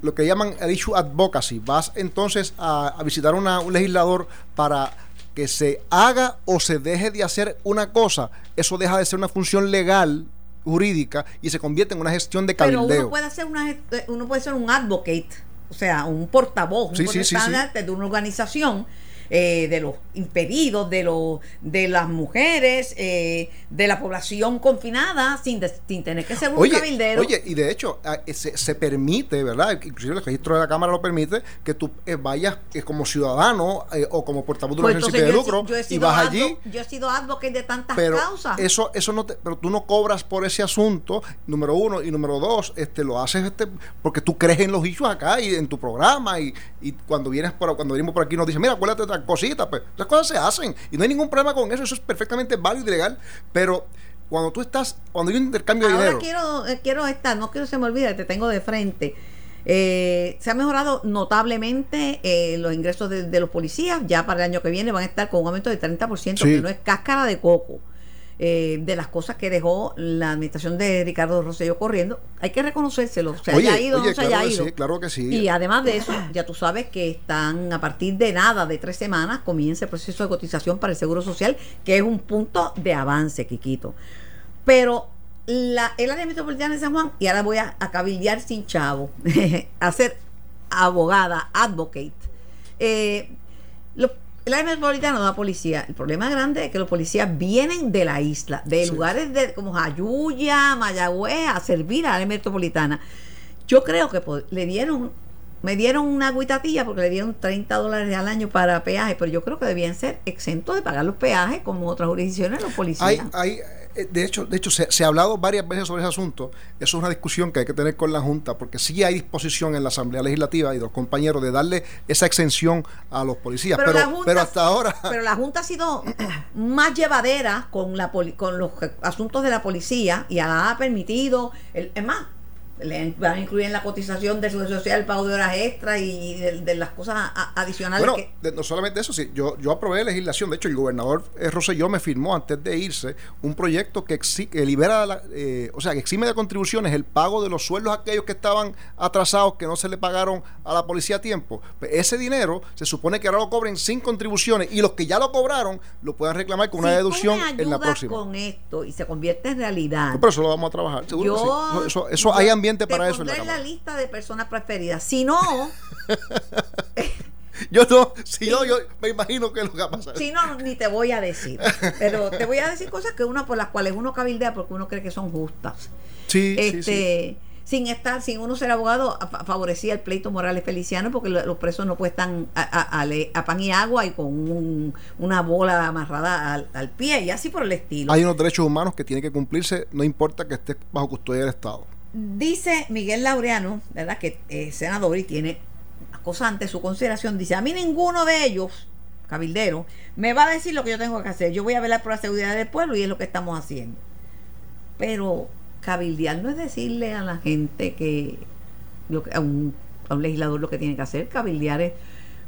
lo que llaman el issue advocacy, vas entonces a, visitar a un legislador para que se haga o se deje de hacer una cosa, eso deja de ser una función legal jurídica y se convierte en una gestión de cabildeo. Pero uno puede hacer una uno puede ser un advocate, o sea, un portavoz, un representante de una organización eh, de los impedidos, de, los de las mujeres, eh, de la población confinada, sin, sin tener que ser un cabildero. Oye, y de hecho, ah, eh, se, se, permite, ¿verdad? Inclusive el registro de la Cámara lo permite, que tú vayas como ciudadano o como portavoz de una pues de lucro y vas allí. Yo he sido advocate de tantas pero causas. Eso, eso no pero tú no cobras por ese asunto, número uno, y número dos, este lo haces este porque tú crees en los issues acá y en tu programa, y, y cuando vienes por cuando venimos por aquí nos dicen, mira, acuérdate de cositas, pues las cosas se hacen y no hay ningún problema con eso, eso es perfectamente válido y legal, pero cuando tú estás, cuando hay un intercambio de dinero. quiero, eh, quiero estar, no quiero que se me olvide, te tengo de frente. Eh, se ha mejorado notablemente eh, los ingresos de, los policías. Ya para el año que viene van a estar con un aumento del 30%, que no es cáscara de coco. Eh, de las cosas que dejó la administración de Ricardo Rosselló corriendo, hay que reconocérselo, se haya ido o no se haya ido. claro que sí. Y además de eso, ya tú sabes que están a partir de nada, de tres semanas, comienza el proceso de cotización para el Seguro Social, que es un punto de avance, Quiquito. Pero la, el área metropolitana de San Juan, y ahora voy a, a cabildear sin chavo, a ser abogada, advocate. Eh, el área metropolitana no da policía. El problema grande es que los policías vienen de la isla, de lugares de, como Jayuya, Mayagüez, a servir a la área metropolitana. Yo creo que le dieron, me dieron una agüitatilla porque le dieron 30 dólares al año para peaje, pero yo creo que debían ser exentos de pagar los peajes como otras jurisdicciones los policías. Hay, hay eh, de hecho, de hecho se, ha hablado varias veces sobre ese asunto. Eso es una discusión que hay que tener con la Junta, porque sí hay disposición en la Asamblea Legislativa y los compañeros de darle esa exención a los policías. Pero, pero, hasta ahora. Pero la Junta ha sido más llevadera con, la con los asuntos de la policía y ha permitido. El, es más, le van a incluir en la cotización de su social el pago de horas extras y de, las cosas adicionales. Bueno, no solamente eso, sí, yo, yo aprobé legislación. De hecho, el gobernador eh, Rosselló me firmó antes de irse un proyecto que, que libera, la, eh, o sea, que exime de contribuciones el pago de los sueldos a aquellos que estaban atrasados, que no se le pagaron a la policía a tiempo. Pues ese dinero se supone que ahora lo cobren sin contribuciones y los que ya lo cobraron lo puedan reclamar con una deducción en la próxima. con esto y se convierte en realidad. pero eso lo vamos a trabajar, seguro. Eso, eso hay ambiente para eso. En la, la lista de personas preferidas. Si no. yo no, si no, yo me imagino que es lo que va a pasar. Si no, ni te voy a decir. Pero te voy a decir cosas que uno por las cuales uno cabildea porque uno cree que son justas. Sí, este, sí, Sin estar, sin uno ser abogado, favorecía el pleito Morales Feliciano porque los presos no pueden a, a, pan y agua y con una bola amarrada al, al, pie y así por el estilo. Hay unos derechos humanos que tienen que cumplirse, no importa que esté bajo custodia del Estado. Dice Miguel Laureano, ¿verdad? Que es senador y tiene cosas ante su consideración. Dice, a mí ninguno de ellos, cabildero, me va a decir lo que yo tengo que hacer. Yo voy a velar por la seguridad del pueblo y es lo que estamos haciendo. Pero cabildear no es decirle a la gente que a, un, a un legislador lo que tiene que hacer. Cabildear es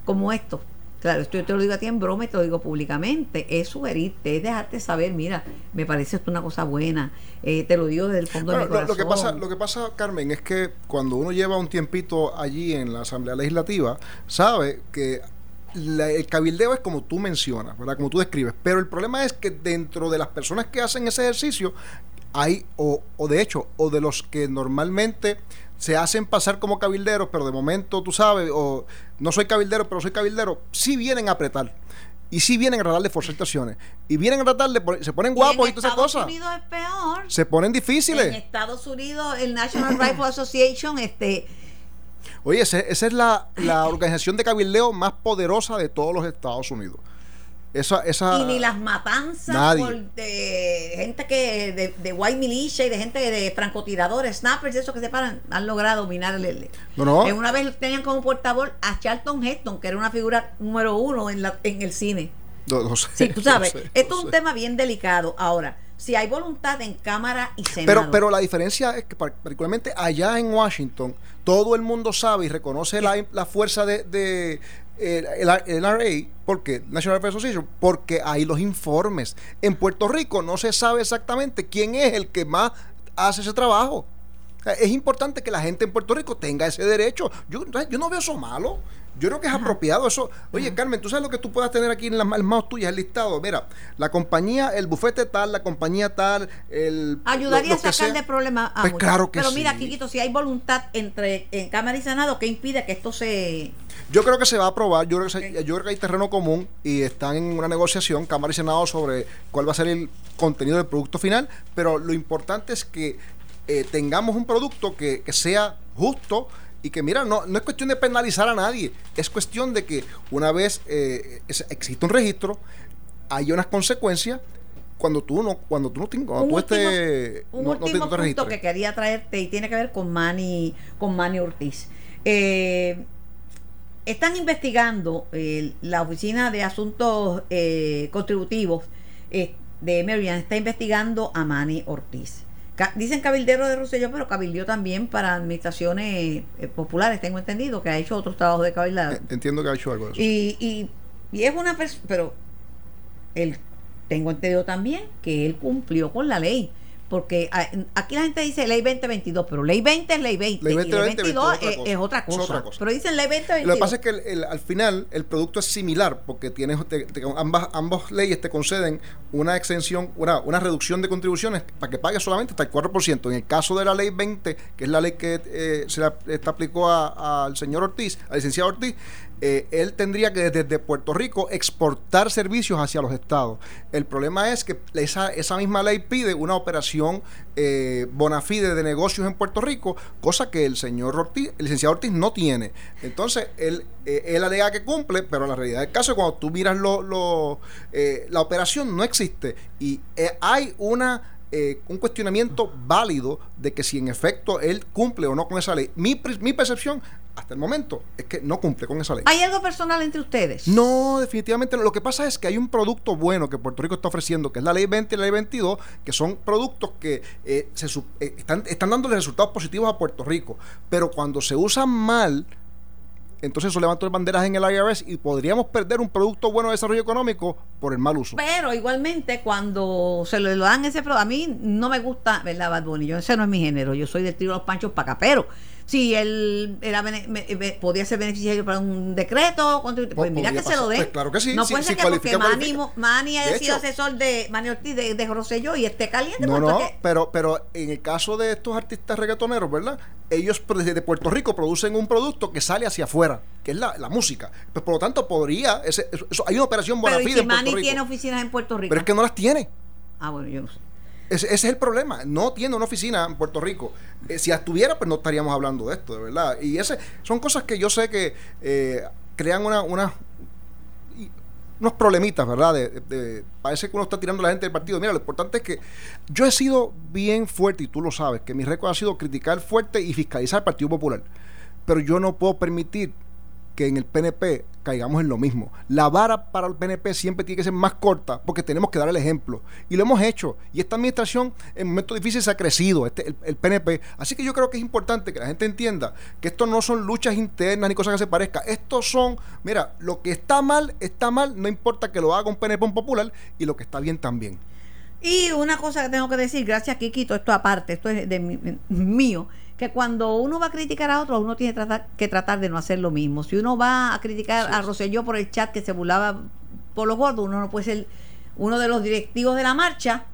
como esto. Claro, esto yo te lo digo a ti en broma y te lo digo públicamente. Es sugerirte, es dejarte saber, mira, me parece esto una cosa buena. Eh, te lo digo desde el fondo de mi corazón. Lo, que pasa, lo que pasa, Carmen, es que cuando uno lleva un tiempito allí en la Asamblea Legislativa, sabe que el cabildeo es como tú mencionas, ¿verdad? Como tú describes. Pero el problema es que dentro de las personas que hacen ese ejercicio, hay, o, o de hecho, o de los que normalmente se hacen pasar como cabilderos, pero de momento, tú sabes, o no soy cabildero, pero soy cabildero, sí vienen a apretar. Y sí vienen a tratar de forzar situaciones. Y vienen a tratar de. Se ponen guapos y, todas esas cosas. En Estados Unidos es peor. Se ponen difíciles. En Estados Unidos, el National Rifle Association, este. Oye, esa es la, la organización de cabildeo más poderosa de todos los Estados Unidos. Esa, y ni las matanzas de gente que de, de, white militia y de gente de francotiradores, snappers, eso que se paran, han logrado dominar el. No, no. Una vez tenían como portavoz a Charlton Heston, que era una figura número uno en, la, en el cine. No, sé, sí, tú sabes, esto es un tema bien delicado. Ahora, si hay voluntad en Cámara y Senado. Pero, pero la diferencia es que, particularmente allá en Washington, todo el mundo sabe y reconoce la, la, fuerza de, el, el, NRA, ¿por qué? National Rifle Association, porque hay los informes. En Puerto Rico no se sabe exactamente quién es el que más hace ese trabajo. Es importante que la gente en Puerto Rico tenga ese derecho. Yo, yo no veo eso malo. Yo creo que es apropiado eso. Oye, Carmen, ¿tú sabes lo que tú puedas tener aquí en las manos tuyas, el listado? Mira, la compañía, el bufete tal, la compañía tal, el... Ayudaría a sacar de problemas a pues claro que Pero mira, Kikito, si hay voluntad entre en Cámara y Senado, ¿qué impide que esto se...? Yo creo que se va a aprobar, yo creo que, yo creo que hay terreno común y están en una negociación, Cámara y Senado, sobre cuál va a ser el contenido del producto final, pero lo importante es que eh, tengamos un producto que, que sea justo, y que mira, no, no es cuestión de penalizar a nadie, es cuestión de que una vez eh, existe un registro, hay unas consecuencias cuando tú no cuando tú no tienes un último, este, un último punto que quería traerte y tiene que ver con Manny con Manny Ortiz. Eh, están investigando eh, la oficina de asuntos contributivos de Maryland está investigando a Manny Ortiz Dicen cabildero de Rosselló, pero cabildió también para administraciones eh, populares, tengo entendido, que ha hecho otros trabajos de cabildado. Entiendo que ha hecho algo de eso. Y, y, y es una persona, pero él, tengo entendido también que él cumplió con la ley porque aquí la gente dice ley 2022, pero ley 20 es ley 20. Ley 20, y ley 22 es, otra cosa, Pero dicen ley 2022. Lo que pasa es que al final el producto es similar, porque tienes ambas, ambas leyes te conceden una exención, una, una reducción de contribuciones para que pagues solamente hasta el 4%. En el caso de la ley 20, que es la ley que eh, se la, aplicó al señor Ortiz, al licenciado Ortiz, eh, él tendría que desde Puerto Rico exportar servicios hacia los estados. El problema es que esa, esa misma ley pide una operación eh, bona fide de negocios en Puerto Rico, cosa que el señor Ortiz, el licenciado Ortiz no tiene. Entonces, él, eh, él alega que cumple, pero la realidad del caso es cuando tú miras lo, lo eh, la operación no existe y hay una un cuestionamiento válido de que si en efecto él cumple o no con esa ley. Mi, mi percepción hasta el momento es que no cumple con esa ley. ¿Hay algo personal entre ustedes? No, definitivamente no. Lo que pasa es que hay un producto bueno que Puerto Rico está ofreciendo, que es la ley 20 y la ley 22, que son productos que eh, se, eh, están, están dándole resultados positivos a Puerto Rico. Pero cuando se usan mal, entonces eso levantó banderas en el IRS y podríamos perder un producto bueno de desarrollo económico por el mal uso. Pero igualmente cuando se lo, dan ese producto, a mí no me gusta, ¿verdad, Bad Bunny? Yo, ese no es mi género, yo soy del tiro de los panchos para acá, pero si él era podía ser beneficiario para un decreto, pues mira que se lo dé. Pues claro que sí. No puede ser que porque Manny, haya sido asesor de Manny Ortiz de, de Rosselló y esté caliente. No, no, pero, pero en el caso de estos artistas reggaetoneros, ¿verdad? Ellos desde Puerto Rico producen un producto que sale hacia afuera, que es la, la música. Pues por lo tanto podría, ese, eso, hay una operación buena pero si Manny tiene oficinas en Puerto Rico. Pero es que no las tiene. Ah, bueno, yo no sé. Ese, es el problema. No tiene una oficina en Puerto Rico. Eh, si estuviera, pues no estaríamos hablando de esto, de verdad. Y ese son cosas que yo sé que eh, crean una, una, unos problemitas, ¿verdad? Parece que uno está tirando a la gente del partido. Mira, lo importante es que yo he sido bien fuerte, y tú lo sabes, que mi récord ha sido criticar fuerte y fiscalizar al Partido Popular. Pero yo no puedo permitir que en el PNP caigamos en lo mismo. La vara para el PNP siempre tiene que ser más corta porque tenemos que dar el ejemplo. Y lo hemos hecho. Y esta administración en momentos difíciles ha crecido, este, el, PNP. Así que yo creo que es importante que la gente entienda que esto no son luchas internas ni cosas que se parezcan. Estos son, mira, lo que está mal, está mal, no importa que lo haga un PNP un popular y lo que está bien también. Y una cosa que tengo que decir, gracias Kikito, esto aparte, esto es de mío que cuando uno va a criticar a otro, uno tiene que tratar de no hacer lo mismo. Si uno va a criticar a Roselló por el chat que se burlaba por los gordos, uno no puede ser uno de los directivos de la marcha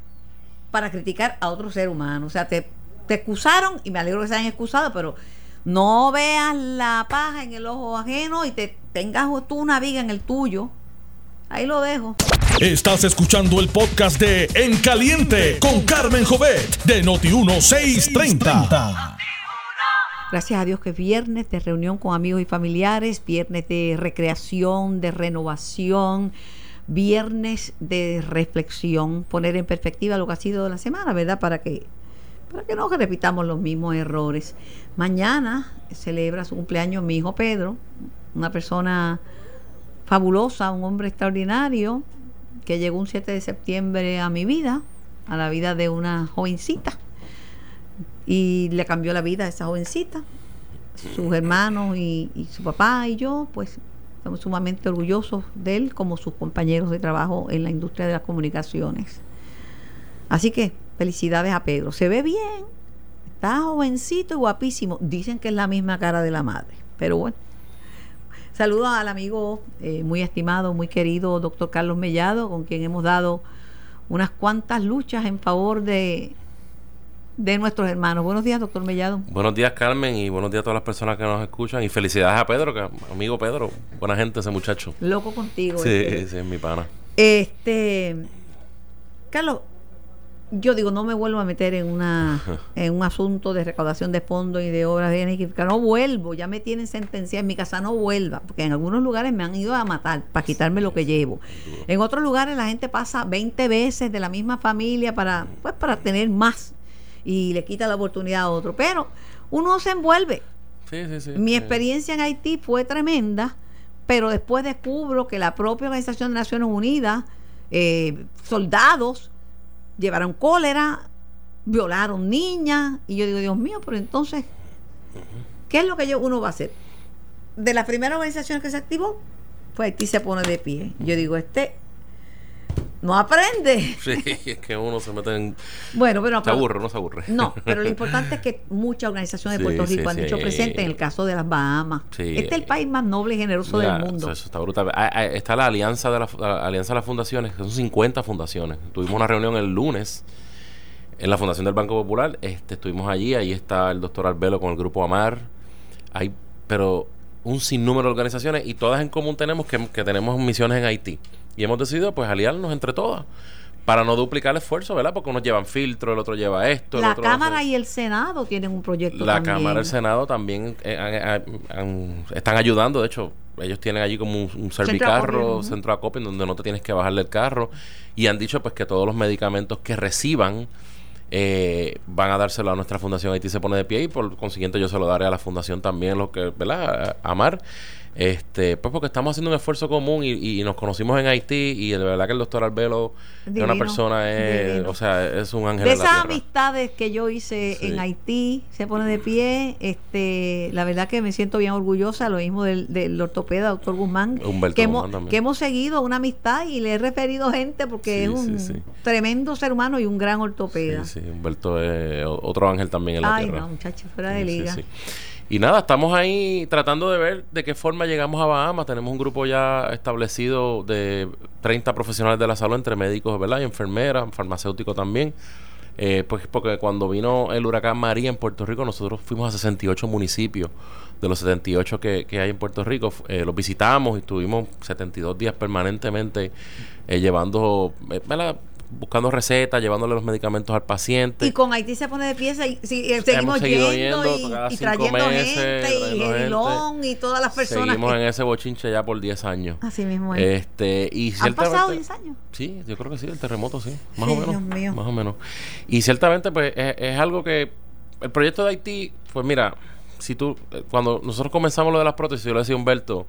para criticar a otro ser humano. O sea, te, te excusaron y me alegro que se hayan excusado, pero no veas la paja en el ojo ajeno y te tengas tú una viga en el tuyo. Ahí lo dejo. Estás escuchando el podcast de En Caliente con Carmen Jovet de Noti 1630. Gracias a Dios que es viernes de reunión con amigos y familiares, viernes de recreación, de renovación, viernes de reflexión, poner en perspectiva lo que ha sido la semana, ¿verdad? Para que, para que no repitamos los mismos errores. Mañana celebra su cumpleaños mi hijo Pedro, una persona fabulosa, un hombre extraordinario, que llegó un 7 de septiembre a mi vida, a la vida de una jovencita y le cambió la vida a esa jovencita. Sus hermanos y, su papá y yo, pues estamos sumamente orgullosos de él como sus compañeros de trabajo en la industria de las comunicaciones. Así que felicidades a Pedro. Se ve bien, está jovencito y guapísimo. Dicen que es la misma cara de la madre, pero bueno. Saludos al amigo eh, muy estimado, muy querido, doctor Carlos Mellado, con quien hemos dado unas cuantas luchas en favor de de nuestros hermanos. Buenos días, doctor Mellado. Buenos días, Carmen, y buenos días a todas las personas que nos escuchan. Y felicidades a Pedro, que amigo Pedro, buena gente ese muchacho. Loco contigo. Sí, este. sí, es mi pana. Este, Carlos, yo digo, no me vuelvo a meter en una en un asunto de recaudación de fondos y de obras de No vuelvo, ya me tienen sentencia en mi casa, no vuelva, porque en algunos lugares me han ido a matar para quitarme lo que llevo. En otros lugares la gente pasa 20 veces de la misma familia para pues para tener más y le quita la oportunidad a otro. Pero uno se envuelve. Mi experiencia en Haití fue tremenda, pero después descubro que la propia Organización de Naciones Unidas, eh, soldados, llevaron cólera, violaron niñas, y yo digo, Dios mío, pero entonces, ¿qué es lo que yo, uno va a hacer? De las primeras organizaciones que se activó, pues Haití se pone de pie. Yo digo, este no aprende. Sí, es que uno se mete en... Bueno, pero... Se aburre, no se aburre. No, pero lo importante es que muchas organizaciones de Puerto Rico han dicho presente en el caso de las Bahamas. este es el país más noble y generoso del mundo. Eso, está brutal. Ah, ah, está la alianza de la, alianza de las fundaciones, que son 50 fundaciones. Tuvimos una reunión el lunes en la Fundación del Banco Popular. Este, estuvimos allí, ahí está el doctor Arbelo con el grupo Amar. Hay, pero un sinnúmero de organizaciones y todas en común tenemos que, que tenemos misiones en Haití. Y hemos decidido pues aliarnos entre todas para no duplicar el esfuerzo, ¿verdad? Porque unos llevan filtro, el otro lleva esto. La Cámara y el Senado tienen un proyecto La Cámara y el Senado también eh, están ayudando, de hecho, ellos tienen allí como un, servicarro, centro de acopio, donde no te tienes que bajarle el carro. Y han dicho pues que todos los medicamentos que reciban eh, van a dárselo a nuestra fundación Haití se pone de pie y por consiguiente yo se lo daré a la fundación también, lo que, ¿verdad? Amar. Este, pues porque estamos haciendo un esfuerzo común y, nos conocimos en Haití y de verdad que el doctor Albelo es una persona, es, o sea, es un ángel. De esas amistades que yo hice en Haití, se pone de pie, este, la verdad que me siento bien orgullosa, lo mismo del, del ortopeda, doctor Guzmán, que, hemos, que hemos seguido una amistad y le he referido gente porque es un tremendo ser humano y un gran ortopeda. Sí, Humberto es otro ángel también en la Ay, Ay, no, muchachos, fuera de liga. Y nada, estamos ahí tratando de ver de qué forma llegamos a Bahamas. Tenemos un grupo ya establecido de 30 profesionales de la salud, entre médicos ¿verdad? y enfermeras, farmacéuticos también. Eh, pues porque cuando vino el huracán María en Puerto Rico, nosotros fuimos a 68 municipios de los 78 que, que hay en Puerto Rico. Eh, los visitamos y estuvimos 72 días permanentemente eh, llevando ¿verdad? Buscando recetas, llevándole los medicamentos al paciente. Y con Haití se pone de pie, y, seguimos yendo, y, trayendo gente, y Gedilón y todas las personas. Seguimos en ese bochinche ya por 10 años. Así mismo es. Este, y ¿Han pasado 10 años? Sí, yo creo que sí, el terremoto sí, más o menos. Más o menos. Y ciertamente pues es, algo que el proyecto de Haití, pues mira, si tú, cuando nosotros comenzamos lo de las prótesis, yo le decía a Humberto,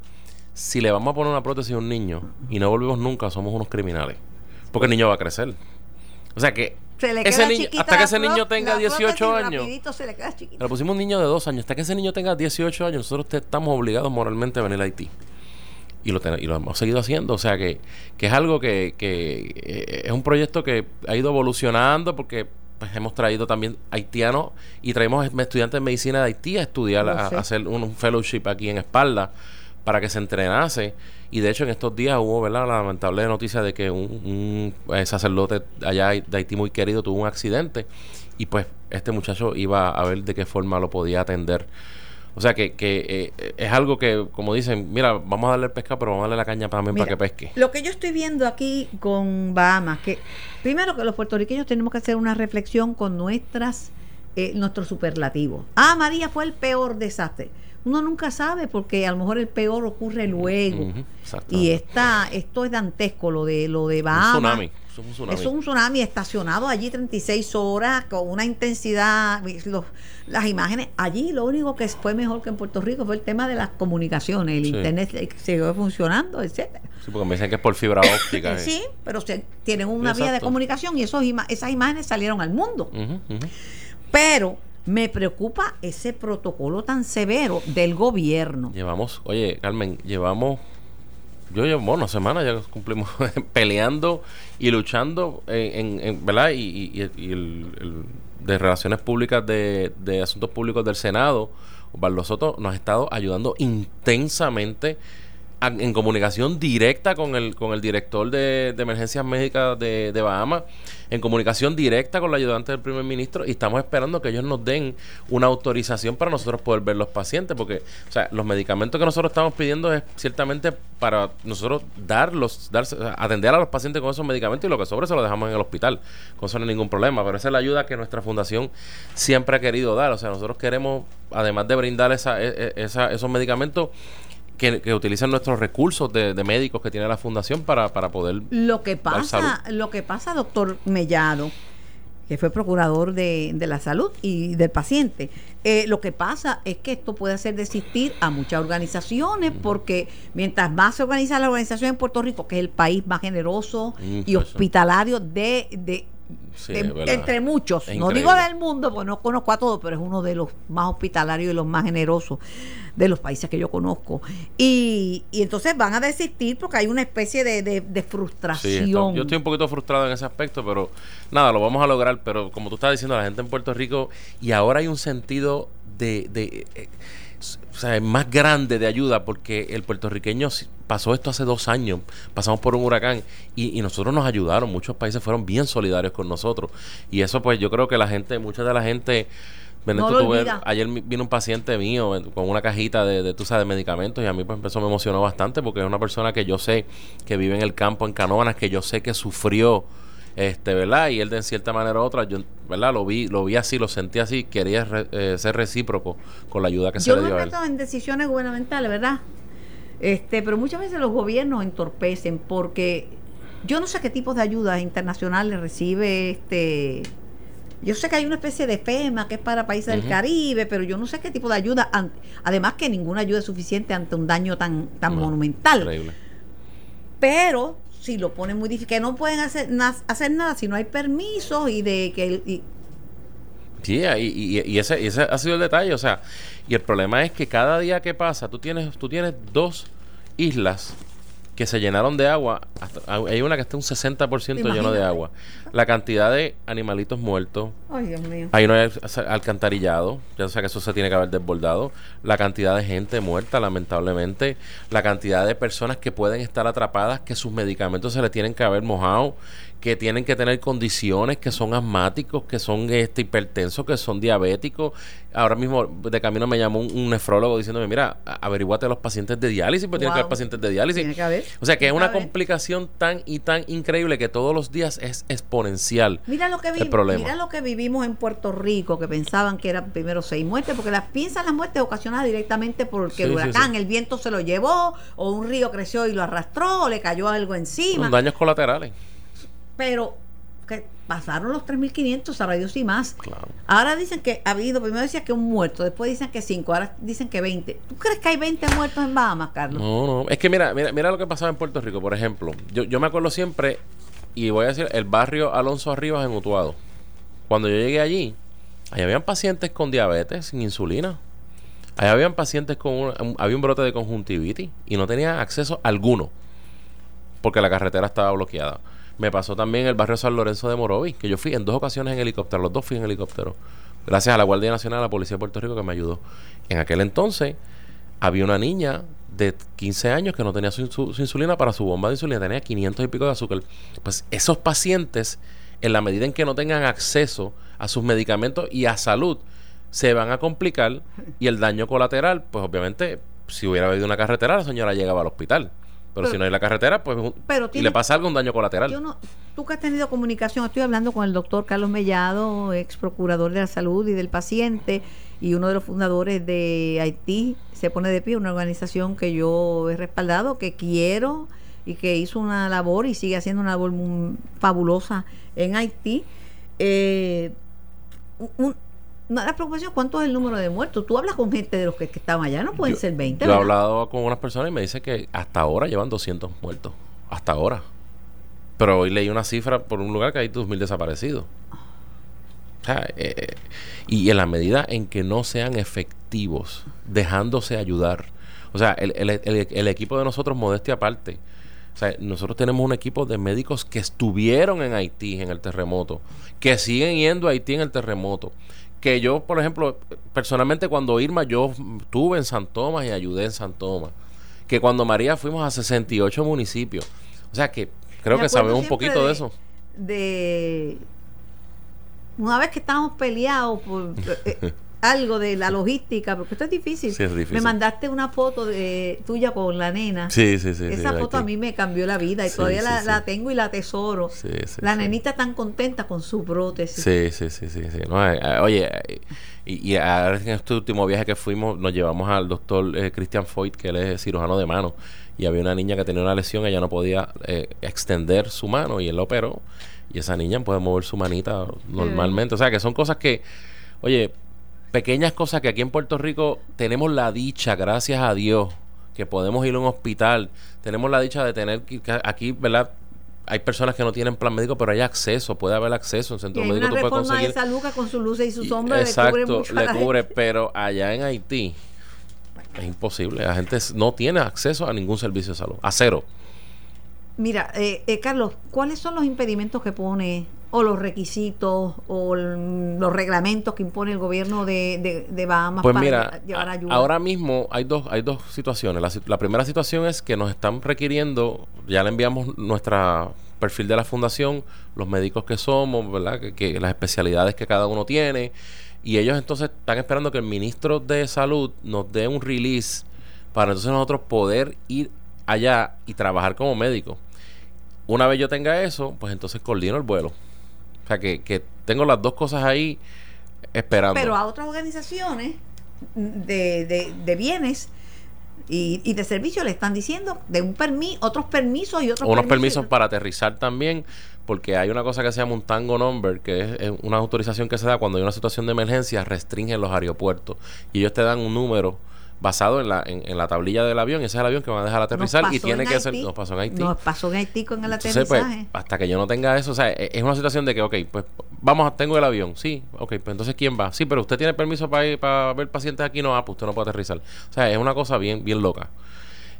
si le vamos a poner una prótesis a un niño y no volvemos nunca, somos unos criminales. Porque el niño va a crecer. O sea que ese niño, hasta que ese niño tenga 18 años. le, pusimos un niño de 2 años. Hasta que ese niño tenga 18 años, nosotros estamos obligados moralmente a venir a Haití. Y lo, y lo hemos seguido haciendo. O sea que, que es algo que, que eh, es un proyecto que ha ido evolucionando porque pues, hemos traído también haitianos y traemos estudiantes de medicina de Haití a estudiar, a, hacer un, fellowship aquí en Espalda para que se entrenase. Y de hecho en estos días hubo ¿verdad? la lamentable noticia de que un, eh, sacerdote allá de Haití muy querido tuvo un accidente y pues este muchacho iba a ver de qué forma lo podía atender. O sea que, que eh, es algo que, como dicen, mira, vamos a darle el pescado, pero vamos a darle la caña también para que pesque. Lo que yo estoy viendo aquí con Bahamas, que primero que los puertorriqueños tenemos que hacer una reflexión con nuestras eh, nuestros superlativos. Ah, María fue el peor desastre uno nunca sabe porque a lo mejor el peor ocurre luego. y está, esto es dantesco, lo de lo de Bahamas. Un tsunami. Es un tsunami. Es un tsunami estacionado allí 36 horas con una intensidad. las imágenes allí, lo único que fue mejor que en Puerto Rico fue el tema de las comunicaciones. El internet siguió funcionando, etcétera. Sí, porque me dicen que es por fibra óptica. Eh. sí, pero tienen una vía de comunicación y esos, esas imágenes salieron al mundo. Pero me preocupa ese protocolo tan severo del gobierno. Llevamos, oye, Carmen, llevamos, yo llevo una semana, ya cumplimos peleando y luchando en, ¿verdad? Y, el, de Relaciones Públicas de, Asuntos Públicos del Senado, Osvaldo Soto, nos ha estado ayudando intensamente en comunicación directa con el, con el director de, emergencias médicas de, de Bahamas, en comunicación directa con la ayudante del primer ministro y estamos esperando que ellos nos den una autorización para nosotros poder ver los pacientes, porque o sea, los medicamentos que nosotros estamos pidiendo es ciertamente para nosotros darlos, dar, atender a los pacientes con esos medicamentos y lo que sobre se lo dejamos en el hospital, con eso no hay ningún problema, pero esa es la ayuda que nuestra fundación siempre ha querido dar, o sea, nosotros queremos, además de brindar esa, e, e, esa, esos medicamentos, que, que utilizan nuestros recursos de, médicos que tiene la fundación para, para poder lo que pasa lo que pasa doctor Mellado que fue procurador de, de la salud y del paciente eh, lo que pasa es que esto puede hacer desistir a muchas organizaciones porque mientras más se organiza la organización en Puerto Rico que es el país más generoso y hospitalario de, de entre muchos, no digo del mundo, porque no conozco a todos, pero es uno de los más hospitalarios y los más generosos de los países que yo conozco. Y, y entonces van a desistir porque hay una especie de, de, frustración. yo estoy un poquito frustrado en ese aspecto, pero nada, lo vamos a lograr. Pero como tú estás diciendo, la gente en Puerto Rico, y ahora hay un sentido de... de eh, o sea, más grande de ayuda porque el puertorriqueño pasó esto hace dos años, pasamos por un huracán y, nosotros nos ayudaron, muchos países fueron bien solidarios con nosotros. Y eso pues yo creo que la gente, mucha de la gente... ayer vino un paciente mío con una cajita de, de, tú sabes, de medicamentos y a mí pues empezó, me emocionó bastante porque es una persona que yo sé que vive en el campo en Canóvanas, que yo sé que sufrió este, ¿verdad? Y él de en cierta manera u otra, yo, ¿verdad? Lo vi, lo vi así, lo sentí así, quería eh, ser recíproco con la ayuda que se le dio a él. en decisiones gubernamentales, ¿verdad? Este, pero muchas veces los gobiernos entorpecen porque yo no sé qué tipo de ayuda internacional le recibe este Yo sé que hay una especie de FEMA que es para países del Caribe, pero yo no sé qué tipo de ayuda. Además que ninguna ayuda es suficiente ante un daño tan, tan monumental. Increíble. Pero si lo ponen muy difícil, que no pueden hacer, hacer nada si no hay permisos y de que... Y, Sí, y, y, ese, ese ha sido el detalle, o sea, y el problema es que cada día que pasa, tú tienes, tú tienes dos islas que se llenaron de agua. hay una que está un 60% lleno de agua. La cantidad de animalitos muertos. Ay, Dios mío. Ahí no hay alcantarillado. Ya sea que eso se tiene que haber desbordado. La cantidad de gente muerta, lamentablemente. La cantidad de personas que pueden estar atrapadas, que sus medicamentos se les tienen que haber mojado que tienen que tener condiciones, que son asmáticos, que son este, hipertensos, que son diabéticos. Ahora mismo de camino me llamó un, nefrólogo diciéndome, mira, averiguate a los pacientes de diálisis, porque tiene que haber pacientes de diálisis. Tiene que haber. O sea que es una complicación tan y tan increíble que todos los días es exponencial. Mira lo que, mira lo que vivimos en Puerto Rico, que pensaban que eran primero seis muertes, porque las piensan las muertes ocasionadas directamente porque el huracán, el viento se lo llevó, o un río creció y lo arrastró, o le cayó algo encima. Son daños colaterales pero que pasaron los 3.500, sabrá Dios y más. Ahora dicen que ha habido, primero decía que un muerto, después dicen que 5, ahora dicen que 20. ¿Tú crees que hay 20 muertos en Bahamas, Carlos? No, no, es que mira, mira, mira lo que pasaba en Puerto Rico, por ejemplo. Yo, yo me acuerdo siempre, y voy a decir, el barrio Alonso Arribas en Utuado. Cuando yo llegué allí, ahí habían pacientes con diabetes, sin insulina. Ahí habían pacientes con un, había un brote de conjuntivitis y no tenían acceso alguno porque la carretera estaba bloqueada. Me pasó también el barrio San Lorenzo de Morovis, que yo fui en dos ocasiones en helicóptero, los dos fui en helicóptero. Gracias a la Guardia Nacional, a la Policía de Puerto Rico que me ayudó. En aquel entonces había una niña de 15 años que no tenía su, insulina para su bomba de insulina, tenía 500 y pico de azúcar. Pues esos pacientes, en la medida en que no tengan acceso a sus medicamentos y a salud, se van a complicar y el daño colateral, pues obviamente, si hubiera habido una carretera, la señora llegaba al hospital. Pero, si no hay la carretera, pues y le pasa algo, un daño colateral. Yo no, tú que has tenido comunicación, estoy hablando con el doctor Carlos Mellado, ex procurador de la salud y del paciente, y uno de los fundadores de Haití, se pone de pie, una organización que yo he respaldado, que quiero y que hizo una labor y sigue haciendo una labor fabulosa en Haití. Eh, un, la preocupación, ¿cuánto es el número de muertos? Tú hablas con gente de los que, estaban allá, no pueden ser 20. Yo he hablado con unas personas y me dice que hasta ahora llevan 200 muertos. Hasta ahora. Pero hoy leí una cifra por un lugar que hay 2.000 desaparecidos. O sea, eh, y en la medida en que no sean efectivos, dejándose ayudar. O sea, el, el, el equipo de nosotros, modestia aparte, o sea, nosotros tenemos un equipo de médicos que estuvieron en Haití en el terremoto, que siguen yendo a Haití en el terremoto, que yo, por ejemplo, personalmente cuando Irma, yo estuve en San Tomás y ayudé en San Tomás. Que cuando María fuimos a 68 municipios. O sea que creo que sabemos un poquito de, eso. De una vez que estábamos peleados por eh, algo de la logística, porque esto es difícil. Me mandaste una foto de tuya con la nena. Sí, sí, sí. Esa foto a mí me cambió la vida y todavía la, tengo y la atesoro. la nenita tan contenta con su prótesis. Sí, sí, sí, sí. Eh, eh, oye, y, y ahora en este último viaje que fuimos, nos llevamos al doctor eh, Christian Foyt, que él es cirujano de mano, y había una niña que tenía una lesión, ella no podía extender su mano y él la operó. Y esa niña puede mover su manita normalmente. O sea, que son cosas que, oye, pequeñas cosas que aquí en Puerto Rico tenemos la dicha, gracias a Dios, que podemos ir a un hospital, tenemos la dicha de tener que aquí, ¿verdad? Hay personas que no tienen plan médico, pero hay acceso, puede haber acceso en centro médico. Una reforma de salud con sus luces y sus sombras exacto, le cubre, le cubre pero allá en Haití es imposible. La gente no tiene acceso a ningún servicio de salud, a cero. Mira, eh, eh, Carlos, ¿cuáles son los impedimentos que pone o los requisitos o los reglamentos que impone el gobierno de, de, Bahamas pues para llevar ayuda? Ahora mismo hay dos, hay dos situaciones. La, primera situación es que nos están requiriendo, ya le enviamos nuestra perfil de la fundación, los médicos que somos, ¿verdad? Que, las especialidades que cada uno tiene. Y ellos entonces están esperando que el ministro de salud nos dé un release para entonces nosotros poder ir allá y trabajar como médicos. Una vez yo tenga eso, pues entonces coordino el vuelo sea, que, que tengo las dos cosas ahí esperando. Pero a otras organizaciones de, de, bienes Y, y de servicio le están diciendo de un permiso, otros permisos y otros Unos permisos para aterrizar también, porque hay una cosa que se llama un tango number, que es, es una autorización que se da cuando hay una situación de emergencia, restringen los aeropuertos. Y ellos te dan un número basado en la, en, en la tablilla del avión, ese es el avión que van a dejar aterrizar y tiene en que ser... Haití. Nos pasó en Haití. Nos pasó en Haití con el Entonces, pues, aterrizaje. hasta que yo no tenga eso, o sea, e- es una situación de que, ok, pues vamos, a- tengo el avión, sí, ok, pues entonces ¿quién va? Sí, pero usted tiene permiso para ir para ver pacientes aquí, no, ah, pues usted no puede aterrizar. O sea, es una cosa bien, bien loca.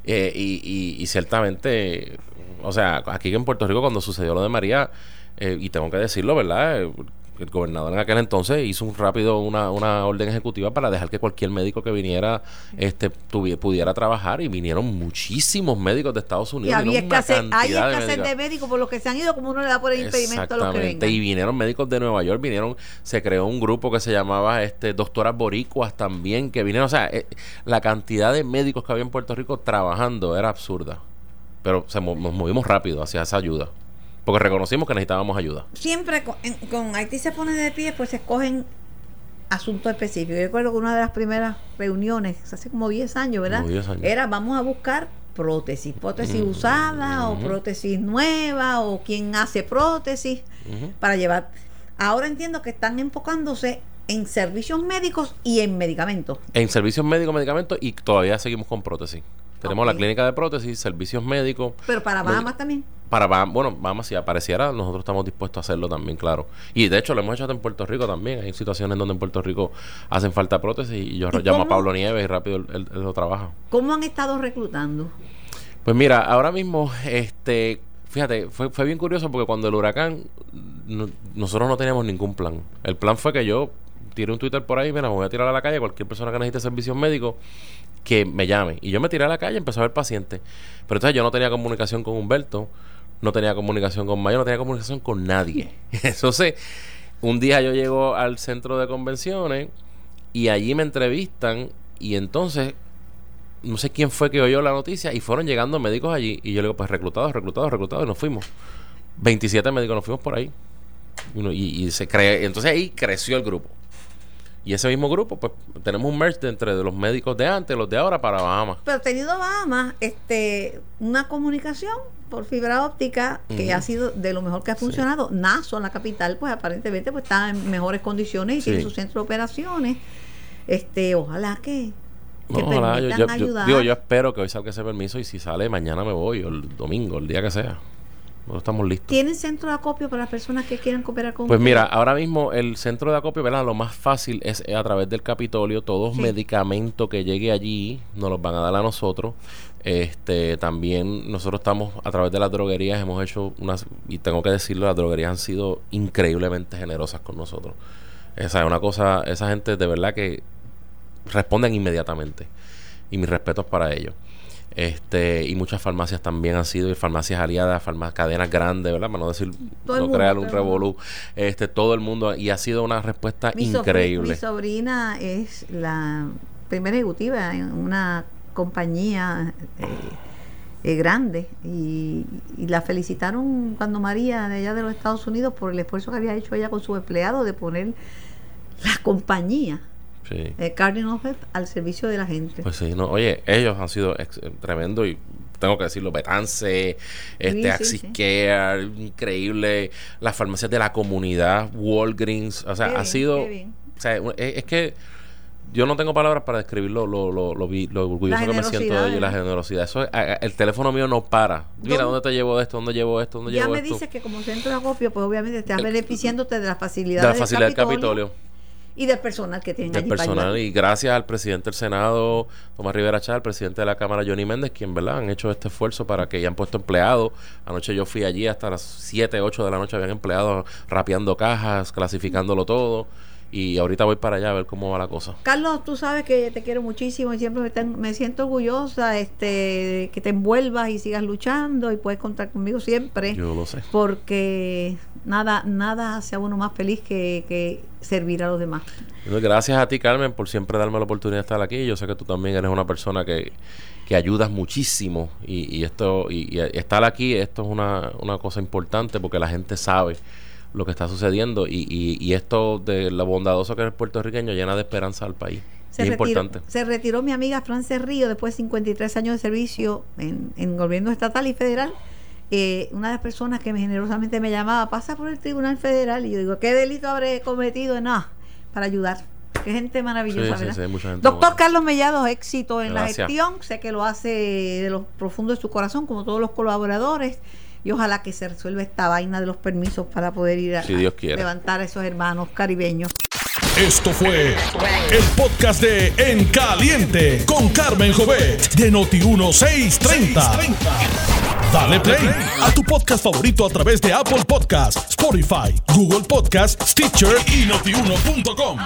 Eh, y, y, y ciertamente, o sea, aquí en Puerto Rico cuando sucedió lo de María, eh, y tengo que decirlo, ¿verdad? Eh, El gobernador en aquel entonces hizo un rápido una, una orden ejecutiva para dejar que cualquier médico que viniera este tuvi- pudiera trabajar y vinieron muchísimos médicos de Estados y Unidos. había vinieron una escasez, hay de escasez médicos. de médicos por los que se han ido, como uno le da por el impedimento a los que Exactamente. vengan. Y vinieron médicos de Nueva York, vinieron, se creó un grupo que se llamaba este Doctoras Boricuas también, que vinieron, o sea, eh, la cantidad de médicos que había en Puerto Rico trabajando era absurda. Pero se mo- nos movimos rápido hacia esa ayuda. Porque reconocimos que necesitábamos ayuda. Siempre con, en- con Haití se pone de pie, pues se escogen asuntos específicos. Yo recuerdo que una de las primeras reuniones, hace como 10 años, ¿verdad? Como 10 años. Era vamos a buscar prótesis, prótesis Mm, usada o prótesis nueva o quien hace prótesis para llevar. Ahora entiendo que están enfocándose en servicios médicos y en medicamentos. En servicios médicos, medicamentos y todavía seguimos con prótesis. Tenemos la clínica de prótesis, servicios médicos. Pero para Bahamas también. Para Baham- bueno, Bahamas, si apareciera, nosotros estamos dispuestos a hacerlo también, claro. Y de hecho lo hemos hecho hasta en Puerto Rico también. Hay situaciones donde en Puerto Rico hacen falta prótesis y yo ¿Y llamo a? Pablo Nieves y rápido él, él- él lo trabaja. ¿Cómo han estado reclutando? Pues mira, ahora mismo, este, fíjate, fue, fue bien curioso porque cuando el huracán, no- nosotros no teníamos ningún plan. El plan fue que yo tiré un Twitter por ahí, mira, me voy a tirar a la calle, cualquier persona que necesite servicios médicos, que me llame. Y yo me tiré a la calle y empecé a ver pacientes. Pero entonces yo no tenía comunicación con Humberto, no tenía comunicación con Mayo, no tenía comunicación con nadie. Entonces, un día yo llego al centro de convenciones y allí me entrevistan y entonces no sé quién fue que oyó la noticia y fueron llegando médicos allí y yo le digo pues reclutados, reclutados, reclutados y nos fuimos. 27 médicos nos fuimos por ahí. Y, y- y se cree, entonces ahí creció el grupo. Y ese mismo grupo, pues tenemos un merge de entre los médicos de antes, los de ahora para Bahamas. Pero tenido Bahamas, este, una comunicación por fibra óptica que ha sido de lo mejor que ha funcionado. Naso, en la capital, pues aparentemente pues está en mejores condiciones y Sí. tiene su centro de operaciones. Este, ojalá que, que Ojalá, yo, digo, yo espero que hoy salga ese permiso y si sale mañana me voy, o el domingo, el día que sea. Nosotros estamos listos. ¿Tienen centro de acopio para las personas que quieran cooperar con Pues mira, ahora mismo el centro de acopio, ¿verdad? Lo más fácil es a través del Capitolio. Todos Sí. medicamentos que llegue allí nos los van a dar a nosotros. Este, también nosotros estamos a través de las droguerías, hemos hecho unas, y tengo que decirlo, las droguerías han sido increíblemente generosas con nosotros. Esa es una cosa, esa gente de verdad que responden inmediatamente. Y mis respetos para ellos. Este, y muchas farmacias también han sido, y farmacias aliadas, farma- cadenas grandes, ¿verdad? Para no decir, Todo no crear un revolú. Este, todo el mundo, y ha sido una respuesta Mi increíble. mi sobrina es la primera ejecutiva en una compañía eh, eh, grande y, y la felicitaron cuando María de allá de los Estados Unidos por el esfuerzo que había hecho ella con sus empleados de poner la compañía Sí. eh, Cardinal Health al servicio de la gente. Pues sí, no, oye, ellos han sido ex- tremendo y tengo que decirlo, Betance, este sí, Axis sí. Care, increíble, las farmacias de la comunidad, Walgreens, o sea, Qué ha bien, sido, o sea, es, es que yo no tengo palabras para describir lo, lo, lo, lo, vi- lo orgulloso que me siento de ellos y la generosidad. Eso, es- el teléfono mío no para. Mira, ¿Dónde? ¿dónde te llevo esto? ¿Dónde llevo esto? ¿Dónde ya llevo me esto? dices que como centro de acopio, pues obviamente estás El- beneficiándote de la de facilidad, la facilidad del Capitolio. Y del personal que tienen del allí personal y gracias al presidente del Senado Tomás Rivera Chá, al presidente de la Cámara Johnny Méndez, quien verdad han hecho este esfuerzo para que hayan puesto empleados. Anoche yo fui allí hasta las 7, 8 de la noche habían empleados rapeando cajas, clasificándolo todo y ahorita voy para allá a ver cómo va la cosa. Carlos, tú sabes que te quiero muchísimo y siempre me, ten- me siento orgullosa este, que te envuelvas y sigas luchando y puedes contar conmigo siempre Yo lo sé. porque nada nada hace a uno más feliz que, que servir a los demás. Gracias a ti, Carmen, por siempre darme la oportunidad de estar aquí. Yo sé que tú también eres una persona que, que ayudas muchísimo y, y esto y, y estar aquí, esto es una, una cosa importante porque la gente sabe lo que está sucediendo y, y, y esto de lo bondadoso que es el puertorriqueño llena de esperanza al país. Se Es retiró, importante. se retiró mi amiga Frances Río después de 53 años de servicio en, en gobierno estatal y federal. Eh, una de las personas que me generosamente me llamaba pasa por el Tribunal Federal y yo digo, ¿qué delito habré cometido? No, para ayudar. Qué gente maravillosa, Sí, sí, ¿verdad? sí, hay mucha gente Doctor buena. Carlos Mellado, éxito en Gracias. la gestión. Sé que lo hace de lo profundo de su corazón, como todos los colaboradores. Y ojalá que se resuelva esta vaina de los permisos para poder ir a, Si Dios a quiere. levantar a esos hermanos caribeños. Esto fue el podcast de En Caliente con Carmen Jovet de Noti1630. Dale play a tu podcast favorito a través de Apple Podcasts, Spotify, Google Podcasts, Stitcher y notiuno.com.